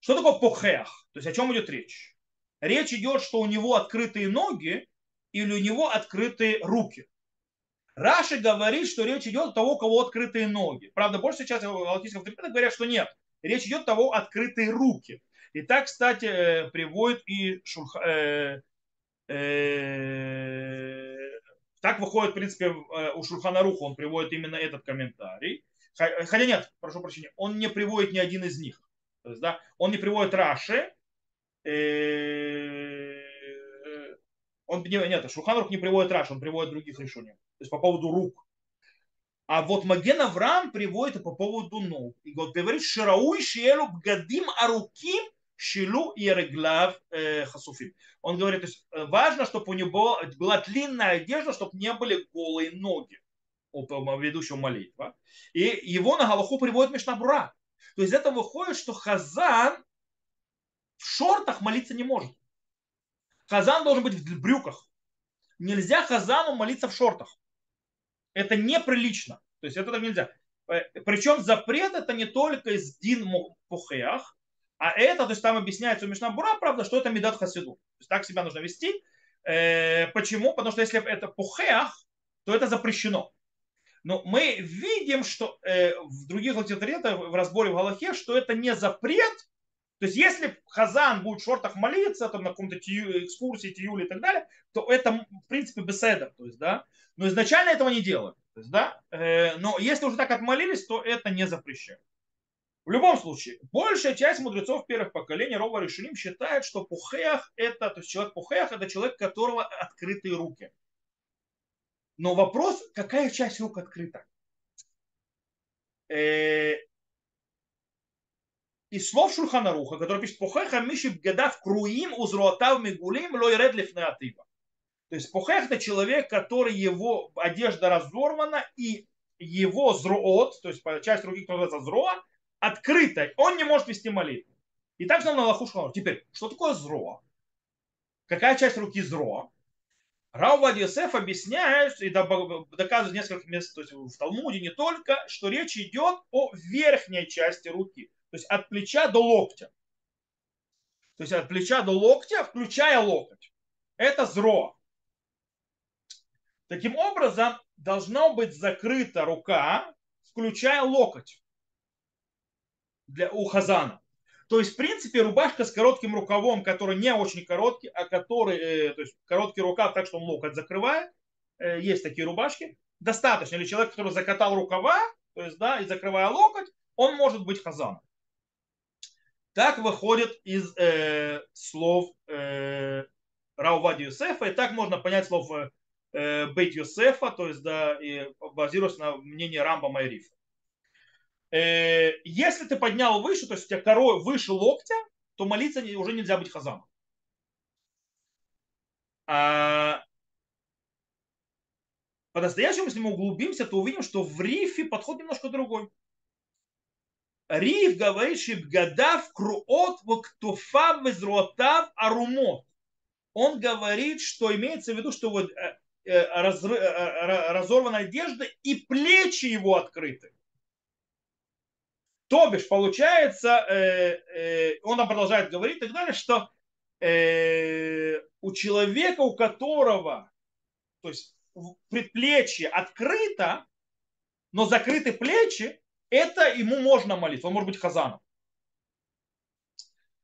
Speaker 1: Что такое похех? То есть о чем идет речь? Речь идет, что у него открытые ноги или у него открытые руки. Раши говорит, что речь идет о того, у кого открытые ноги. Правда, больше сейчас галактических авторитетов говорят, что нет. Речь идет о того, открытые руки. И так, кстати, э, приводит и Шурха, э, э, так выходит, в принципе, э, у Шурхана Руха, он приводит именно этот комментарий. Хотя нет, прошу прощения, он не приводит ни один из них. То есть, да, он не приводит Раши, э, он не, нет, Шуханрух не приводит Раши, он приводит других решений. То есть по поводу рук. А вот Маген Авраам приводит по поводу ног. И говорит, Ширауй Шиелу Бгадим Аруким Шилу и Реглав э, Хасуфим. Он говорит, то есть э, важно, чтобы у него была длинная одежда, чтобы не были голые ноги у ведущего молитва. И его на Галаху приводит Мишнабура. То есть это выходит, что Хазан в шортах молиться не может. Хазан должен быть в брюках. Нельзя Хазану молиться в шортах. Это неприлично. То есть это так нельзя. Э, Причем запрет это не только из Дин Пухеях, а это, то есть там объясняется у Мишнабура, правда, что это Медат Хасиду. То есть так себя нужно вести. Э, почему? Потому что если это Пухеях, то это запрещено. Но мы видим, что э, в других авторитетах, в разборе в Галахе, что это не запрет. То есть если Хазан будет в шортах молиться, там на каком-то экскурсии, тиюле и так далее, то это в принципе беседер. То есть, да? Но изначально этого не делают. То есть, да? э, но если уже так отмолились, то это не запрещено. В любом случае, большая часть мудрецов первых поколений Рова Решилим считает, что пухеях это, то есть человек пухеях это человек, которого открытые руки. Но вопрос, какая часть рук открыта? Из слов Шульханаруха, который пишет Пухеха Миши Бгадав Круим Узруатав Мигулим Лойред Лифнеатива. То есть Пухех это человек, который его одежда разорвана и его зроот, то есть часть руки, которая называется зроа, открыта. Он не может вести молитву. И так же на Лаху Теперь, что такое зроа? Какая часть руки зроа? Рау Йосеф объясняет и доказывает несколько мест, то есть в Талмуде не только, что речь идет о верхней части руки, то есть от плеча до локтя. То есть от плеча до локтя, включая локоть. Это зро. Таким образом, должна быть закрыта рука, включая локоть для, у хазана. То есть, в принципе, рубашка с коротким рукавом, который не очень короткий, а который, э, то есть короткий рукав так, что он локоть закрывает, э, есть такие рубашки, достаточно. Или человек, который закатал рукава, то есть, да, и закрывая локоть, он может быть хазаном. Так выходит из э, слов э, Раувади Юсефа, и так можно понять слово э, Бейт Юсефа, то есть, да, и базируясь на мнении Рамба Майрифа. Э, если ты поднял выше, то есть у тебя корой выше локтя, то молиться уже нельзя быть хазаном. А по-настоящему, если мы углубимся, то увидим, что в рифе подход немножко другой. Риф говорит, Шибгадав круот вактуфав везруотав арумот. Он говорит, что имеется в виду, что вот э, э, э, разорванная одежда и плечи его открыты. То бишь, получается, он нам продолжает говорить и так далее, что у человека, у которого, то есть предплечье открыто, но закрыты плечи, это ему можно молиться. Он может быть хазаном.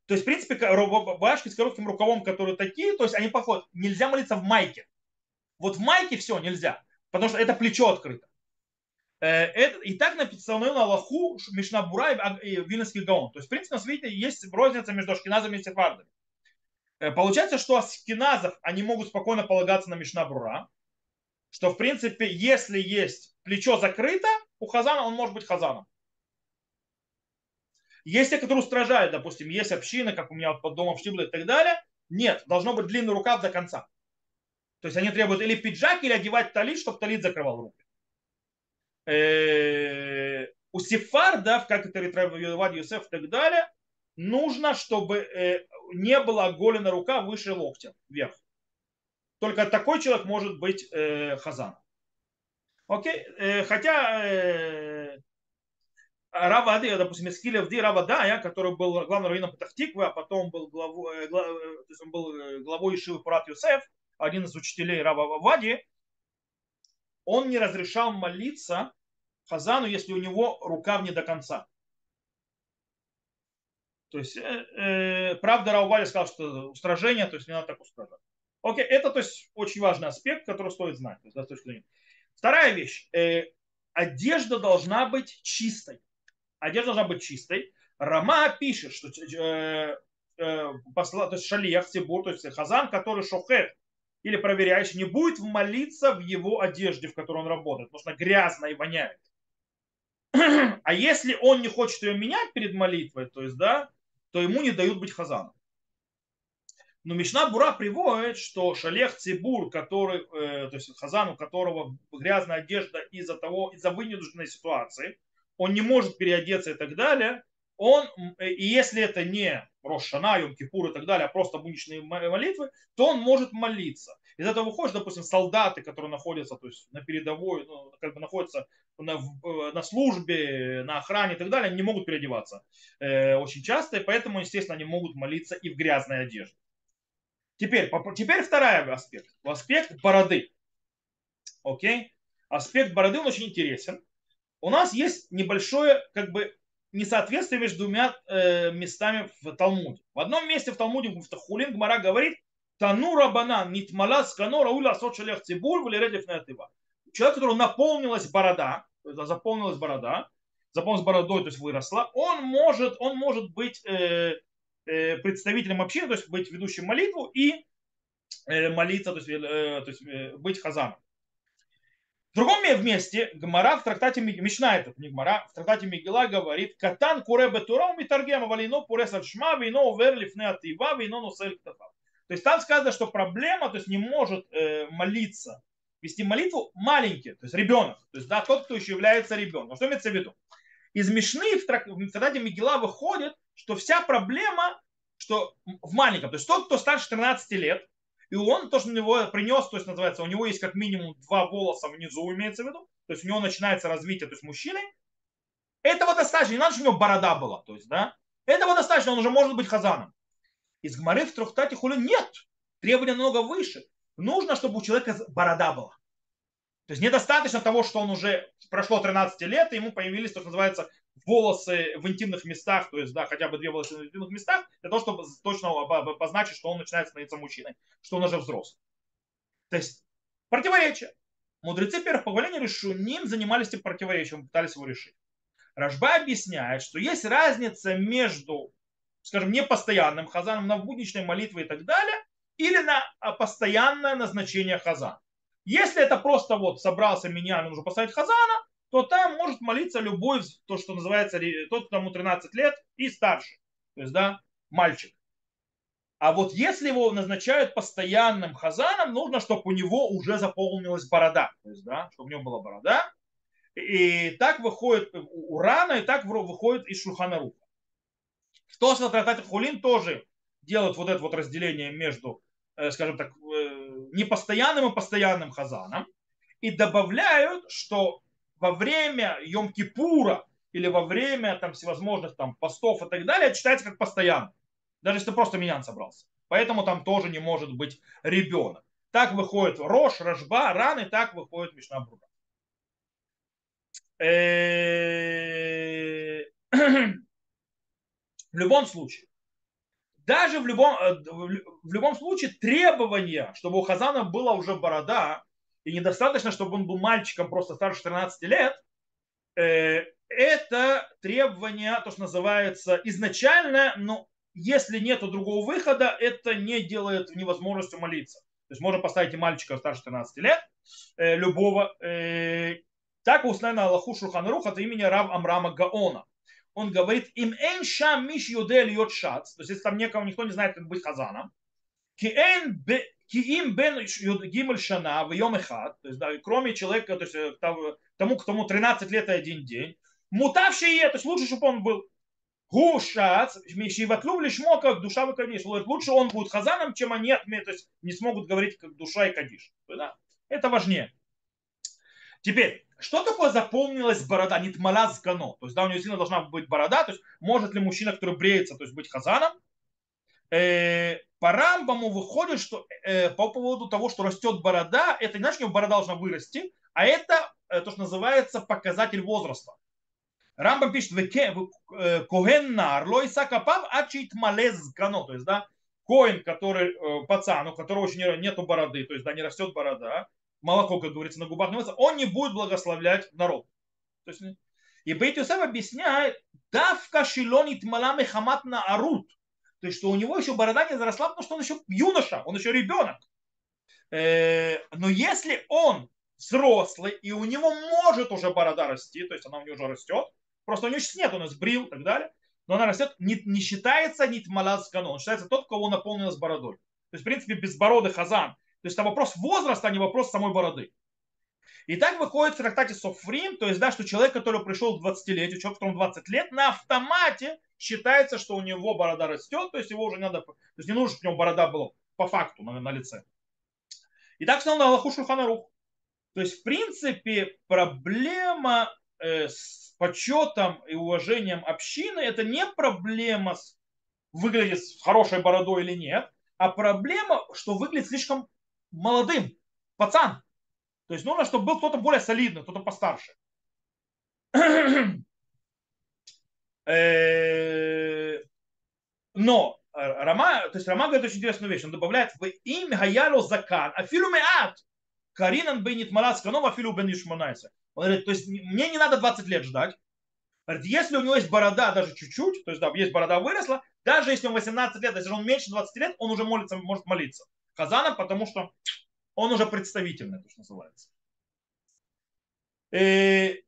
Speaker 1: То есть, в принципе, рубашки с коротким рукавом, которые такие, то есть они походят. Нельзя молиться в майке. Вот в майке все нельзя, потому что это плечо открыто. Э, и так написано на Аллаху Мишнабура и Вильнинский Гаон. То есть, в принципе, на свете есть розница между ашкеназами и сефардами. Э, получается, что аскеназов они могут спокойно полагаться на Мишнабура, что, в принципе, если есть плечо закрыто, у Хазана он может быть Хазаном. Есть те, которые устражают, допустим, есть общины, как у меня под домом в Штибле и так далее. Нет, должно быть длинный рукав до конца. То есть они требуют или пиджак, или одевать талит, чтобы талит закрывал руки. Э, у сефардов, как это Ритревад Юсеф и так далее, нужно, чтобы э, не была оголена рука выше локтя, вверх. Только такой человек может быть э, хазаном. Окей? Э, хотя э, Равади, допустим, Искилев Ди Равадая, который был главным раввином Патахтиквы, а потом был главой, э, э, то есть он был главой Ишивы Пурат Юсеф, один из учителей Рава Вади, он не разрешал молиться Хазану, если у него рукав не до конца. То есть, э, э, правда, Раували сказал, что устражение, то есть не надо так устражать. Окей, это то есть очень важный аспект, который стоит знать. То есть, да, с точки зрения. Вторая вещь. Э, одежда должна быть чистой. Одежда должна быть чистой. Рама пишет, что э, э, посла, то есть шалиях, цибур, то есть хазан, который шохет или проверяющий, не будет молиться в его одежде, в которой он работает, потому что она грязная и воняет. А если он не хочет ее менять перед молитвой, то есть, да, то ему не дают быть хазаном. Но Мишна Бура приводит, что Шалех Цибур, который, э, то есть Хазан, у которого грязная одежда из-за того, из-за вынужденной ситуации, он не может переодеться и так далее, он, э, и если это не Рошана, Йом Кипур и так далее, а просто обычные молитвы, то он может молиться. Из этого выходит, допустим, солдаты, которые находятся то есть, на передовой, ну, как бы находятся на, э, на службе, на охране и так далее, они не могут переодеваться э, очень часто, и поэтому, естественно, они могут молиться и в грязной одежде. Теперь, теперь второй аспект. Аспект бороды. Окей? Аспект бороды, он очень интересен. У нас есть небольшое как бы несоответствие между двумя э, местами в Талмуде. В одном месте в Талмуде, в Тахулин, Гмара говорит, Тану рабанан нитмала скано рауля сот цибур валередев Человек, которого наполнилась борода, заполнилась борода, заполнилась бородой, то есть выросла, он может, он может быть Э, представителем общины, то есть быть ведущим молитву и э, молиться, то есть, э, то есть быть хазаном. В другом месте Гмара в трактате Мишна, это не Гмара, в трактате Мигела говорит, Катан куре бетура митаргема валино пурес шма вино увер атива вино нусель То есть там сказано, что проблема, то есть не может э, молиться, вести молитву маленький, то есть ребенок, то есть да, тот, кто еще является ребенком. Что имеется в виду? Из Мишны в трактате Мигела выходит, что вся проблема, что в маленьком, то есть тот, кто старше 13 лет, и он то, что у него принес, то есть называется, у него есть как минимум два волоса внизу, имеется в виду, то есть у него начинается развитие, то есть мужчины, этого достаточно, не надо, чтобы у него борода была, то есть, да, этого достаточно, он уже может быть хазаном. Из Гмары в Трухтате хули нет, требования намного выше. Нужно, чтобы у человека борода была. То есть недостаточно того, что он уже прошло 13 лет, и ему появились, то, что называется, волосы в интимных местах, то есть, да, хотя бы две волосы в интимных местах, для того, чтобы точно позначить, что он начинает становиться мужчиной, что он уже взрослый. То есть, противоречие. Мудрецы первых поколений Решуним занимались этим противоречием, пытались его решить. Рожба объясняет, что есть разница между, скажем, непостоянным хазаном на будничной молитве и так далее, или на а, постоянное назначение хазана. Если это просто вот собрался меня, нужно поставить хазана, то там может молиться любой, то, что называется, тот, кому 13 лет и старше. То есть, да, мальчик. А вот если его назначают постоянным хазаном, нужно, чтобы у него уже заполнилась борода. То есть, да, чтобы у него была борода. И так выходит у Рана, и так выходит из Шухана Руха. Что с Хулин тоже делают вот это вот разделение между, э, скажем так, э, непостоянным и постоянным хазаном. И добавляют, что во время Йом-Кипура или во время там всевозможных там постов и так далее, это считается как постоянно. Даже если ты просто минян собрался. Поэтому там тоже не может быть ребенок. Так выходит Рош, Рожба, Ран, и так выходит Мишна Брура. Э, в любом случае, даже в любом, э, в любом случае требование, чтобы у Хазана была уже борода, и недостаточно, чтобы он был мальчиком просто старше 13 лет, э, это требование, то, что называется, изначально, но если нет другого выхода, это не делает невозможностью молиться. То есть можно поставить и мальчика старше 13 лет, э, любого. Так установлено Аллаху Шурханарух от имени Рав Амрама Гаона. Он говорит, им эн миш юдель йот шац, то есть если там никого, никто не знает, как быть хазаном, ки им бен гимель шана в йом эхад, то есть да, кроме человека, то есть э, тому, кому 13 лет и один день, мутавший, то есть лучше, чтобы он был Гушац, Шиватлю лишмо, как душа вы кадиш. Лучше он будет хазаном, чем они то есть не смогут говорить как душа и кадиш. Да? Это важнее. Теперь, что такое запомнилась борода? Нитмала гано. То есть, да, у него сильно должна быть борода. То есть, может ли мужчина, который бреется, то есть быть хазаном? Э, по Рамбаму выходит, что э, по поводу того, что растет борода, это не значит, что борода должна вырасти, а это э, то, что называется показатель возраста. Рамбам пишет, э, Когеннар, Лойса Капав, Ачит Малез Кано. То есть, да, Коин, который, э, пацан, у которого еще нету бороды, то есть, да, не растет борода, молоко, как говорится, на губах не он не будет благословлять народ. То есть, и Бейт Юсеф объясняет, давка шилонит маламе хамат на арут. То есть, что у него еще борода не заросла, потому что он еще юноша, он еще ребенок. Э, но если он взрослый, и у него может уже борода расти, то есть она у него уже растет, Просто у него сейчас нет, он сбрил и так далее. Но она растет, не, не считается нит малаз он считается тот, кого наполнилось бородой. То есть, в принципе, безбородый хазан. То есть, это вопрос возраста, а не вопрос самой бороды. И так выходит в трактате Софрим, то есть, да, что человек, который пришел к 20-летию, человек, которому 20 лет, на автомате считается, что у него борода растет, то есть его уже надо, то есть не нужно, чтобы у него борода была по факту на, на лице. И так сказал на Аллаху Шуханарух. То есть, в принципе, проблема э, с почетом и уважением общины, это не проблема с выглядит с хорошей бородой или нет, а проблема, что выглядит слишком молодым, пацан. То есть нужно, чтобы был кто-то более солидный, кто-то постарше. Э, но э, Рама, то есть Рама говорит очень интересную вещь. Он добавляет в имя Гаяло Закан, афилу меат, Каринан бенит маласка, афилу бен Ишманайса. Он говорит, то есть мне не надо 20 лет ждать. Говорит, если у него есть борода даже чуть-чуть, то есть да, есть борода выросла, даже если он 18 лет, если он меньше 20 лет, он уже молится, может молиться. Хазаном, потому что он уже представительный, то, что называется. И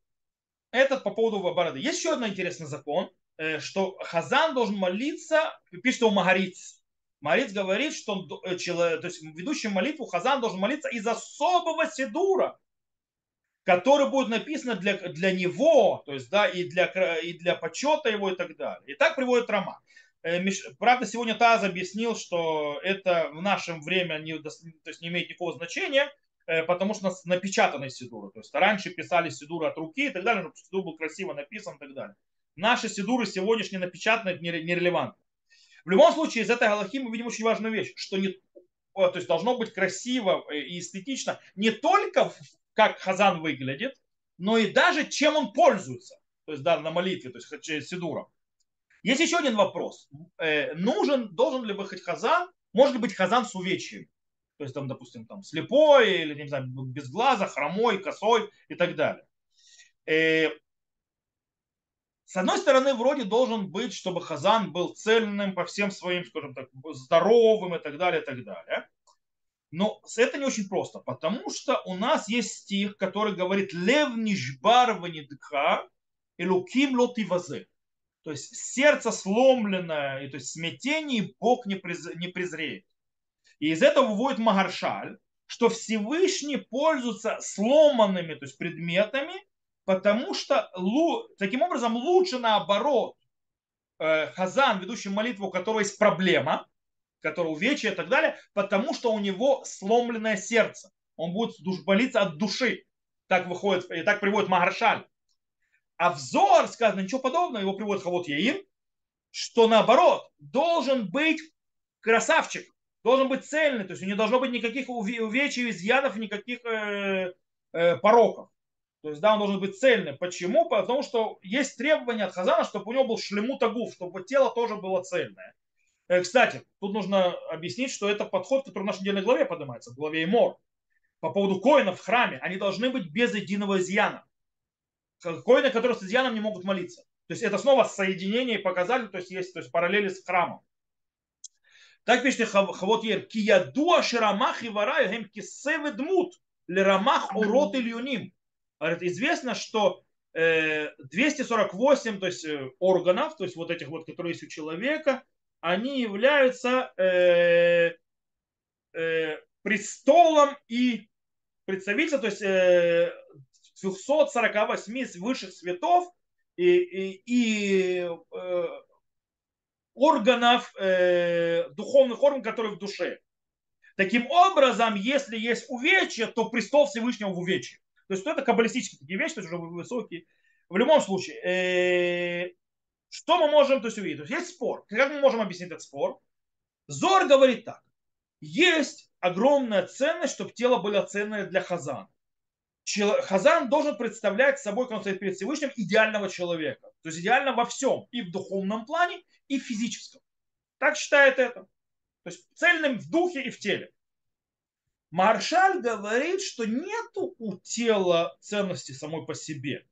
Speaker 1: этот по поводу бороды. Есть еще один интересный закон, э, что Хазан должен молиться, пишет у Магариц. Магариц говорит, что он, э, то есть ведущий молитву Хазан должен молиться из особого седура, который будет написано для, для него, то есть, да, и для, и для почета его и так далее. И так приводит Рома. Э, правда, сегодня Таз объяснил, что это в нашем время не, то есть не имеет никакого значения, э, потому что у нас напечатаны сидуры. То есть раньше писали сидуры от руки и так далее, чтобы сидур был красиво написан и так далее. Наши сидуры сегодняшние напечатаны, это нерелевантно. В любом случае, из этой галахи мы видим очень важную вещь, что не, то есть должно быть красиво и эстетично не только как Хазан выглядит, но и даже чем он пользуется. То есть, да, на молитве, то есть через Сидура. Есть еще один вопрос. Э, нужен, должен ли быть Хазан, может ли быть Хазан с увечьем? То есть, там, допустим, там, слепой или, не знаю, без глаза, хромой, косой и так далее. Э, с одной стороны, вроде должен быть, чтобы Хазан был цельным по всем своим, скажем так, здоровым и так далее, и так далее. Но это не очень просто, потому что у нас есть стих, который говорит «Лев нишбар ванидха, элуким лотивазе». То есть сердце сломленное, и то есть смятение Бог не, приз, не презреет. И из этого выводит Магаршаль, что Всевышний пользуется сломанными то есть предметами, потому что таким образом лучше наоборот э, Хазан, ведущий молитву, у которого есть проблема, которого увечья и так далее, потому что у него сломленное сердце. Он будет молиться от души. Так выходит, и так приводит Магаршаль. А взор, сказано, ничего подобного, его приводит Хавот Яир, что наоборот, должен быть красавчик, должен быть цельный, то есть у него не должно быть никаких увечий, изъянов, никаких э, э, пороков. То есть, да, он должен быть цельный. Почему? Потому что есть требования от Хазана, чтобы у него был шлемут агуф, чтобы тело тоже было цельное. Э, кстати, тут нужно объяснить, что это подход, который в нашей недельной главе поднимается, в главе Имор. По поводу коинов в храме, они должны быть без единого изъяна коины, которые с изъяном не могут молиться. То есть это снова соединение и показатель, то есть есть то есть параллели с храмом. Так пишет Хавот Ер, киядуа ширамах и вараю гем кисевы дмут лирамах урот ильюним. Говорит, известно, что 248 то есть, э, органов, то есть вот этих вот, которые есть у человека, они являются э, э, престолом и представителем, то есть э, 248 высших светов и, и, и э, органов, э, духовных органов, которые в душе. Таким образом, если есть увечье, то престол Всевышнего в увечье. То есть это каббалистические такие вещи, то есть уже высокие. В любом случае, э, что мы можем то есть, увидеть? То есть есть спор. Как мы можем объяснить этот спор? Зор говорит так. Есть огромная ценность, чтобы тело было ценное для хазана. Хазан должен представлять собой, когда он стоит перед Всевышним, идеального человека. То есть идеально во всем. И в духовном плане, и в физическом. Так считает это. То есть цельным в духе и в теле. Маршаль говорит, что нету у тела ценности самой по себе.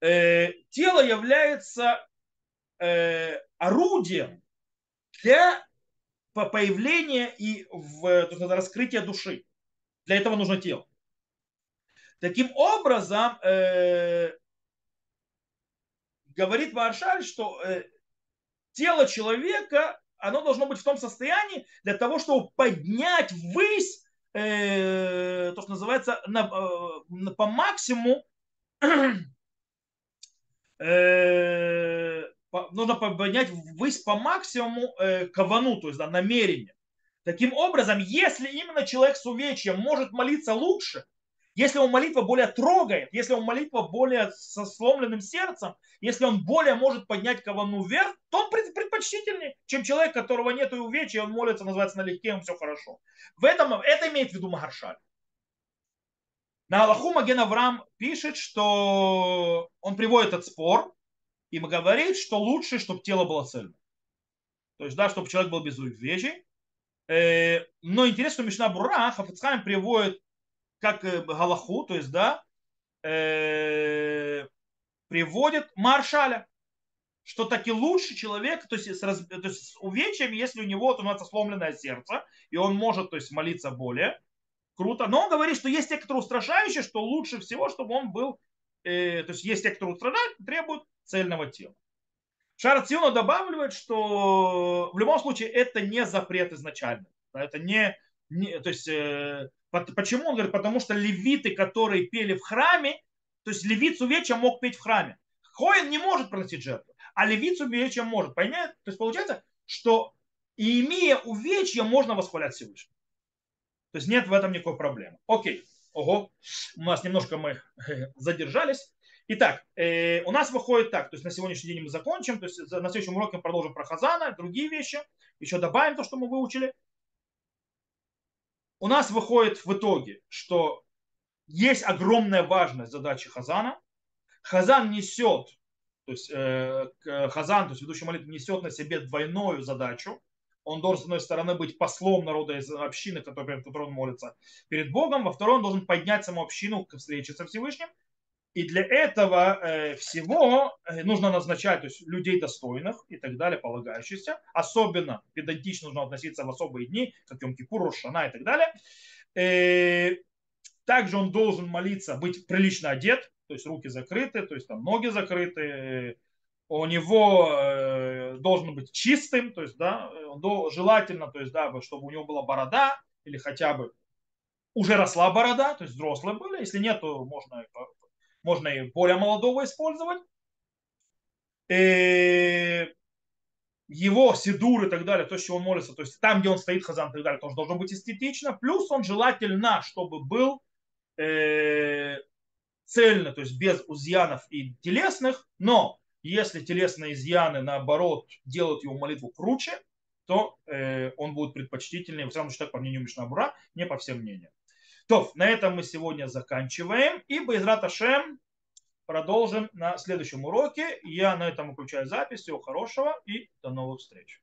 Speaker 1: Э, тело является э, орудием для появления и в, раскрытия души. Для этого нужно тело. Таким образом, э, говорит Маршаль, что э, тело человека, оно должно быть в том состоянии для того, чтобы поднять ввысь э, то, что называется, на, э, по максимуму э, нужно поднять ввысь по максимуму э, кавану, то есть да, намерение. Таким образом, если именно человек с увечьем может молиться лучше, если он молитва более трогает, если он молитва более со сломленным сердцем, если он более может поднять кавану вверх, то он предпочтительнее, чем человек, которого нет и увечья, он молится, называется налегке, ему все хорошо. В этом, это имеет в виду Магаршаль. На Аллаху Маген Авраам пишет, что он приводит этот спор и говорит, что лучше, чтобы тело было цельным. То есть, да, чтобы человек был без увечий. Э, но интересно, что Мишна Бура Хафицхайм приводит как э, Галаху, то есть, да, э, приводит Маршаля, что таки лучше человек, то есть, с, то есть с увечьями, если у него то, у сломленное сердце, и он может то есть, молиться более, круто. Но он говорит, что есть те, кто устрашающие, что лучше всего, чтобы он был, э, то есть есть те, кто устражает, требуют цельного тела. Шар добавляет, что в любом случае это не запрет изначально. Это не, не то есть э, Почему? Он говорит, потому что левиты, которые пели в храме, то есть левит с увечьем мог петь в храме. Хоин не может приносить жертву, а левит с увечьем может. Понимаете? То есть получается, что и имея увечья, можно восхвалять Всевышнего. То есть нет в этом никакой проблемы. Окей. Ого, у нас немножко мы задержались. Итак, э, у нас выходит так, то есть на сегодняшний день мы закончим, то есть на следующем уроке мы продолжим про Хазана, другие вещи, еще добавим то, что мы выучили у нас выходит в итоге, что есть огромная важность задачи Хазана. Хазан несет, то есть э, Хазан, то есть ведущий молитвы, несет на себе двойную задачу. Он должен, с одной стороны, быть послом народа из общины, который, перед которой он молится перед Богом. Во второй, он должен поднять саму общину к встрече со Всевышним. И для этого э, всего э, нужно назначать то есть, людей достойных и так далее, полагающихся. Особенно педантично нужно относиться в особые дни, как Йом-Кипур, Рошана и так далее. Э, также он должен молиться, быть прилично одет, то есть руки закрыты, то есть там ноги закрыты. У него э, должен быть чистым, то есть, да, желательно, то есть, да, чтобы у него была борода или хотя бы уже росла борода, то есть взрослые были. Если нет, то можно можно и более молодого использовать. Э, его сидур и так далее, то, с чего он молится, то есть там, где он стоит, хазан и так далее, тоже должно быть эстетично. Плюс он желательно, чтобы был э, цельно, то есть без изъянов и телесных, но если телесные изъяны, наоборот, делают его молитву круче, то э, он будет предпочтительнее, в самом так по мнению Мишнабура, не по всем мнениям. То, на этом мы сегодня заканчиваем. И Байзрат Ашем продолжим на следующем уроке. Я на этом выключаю запись. Всего хорошего и до новых встреч.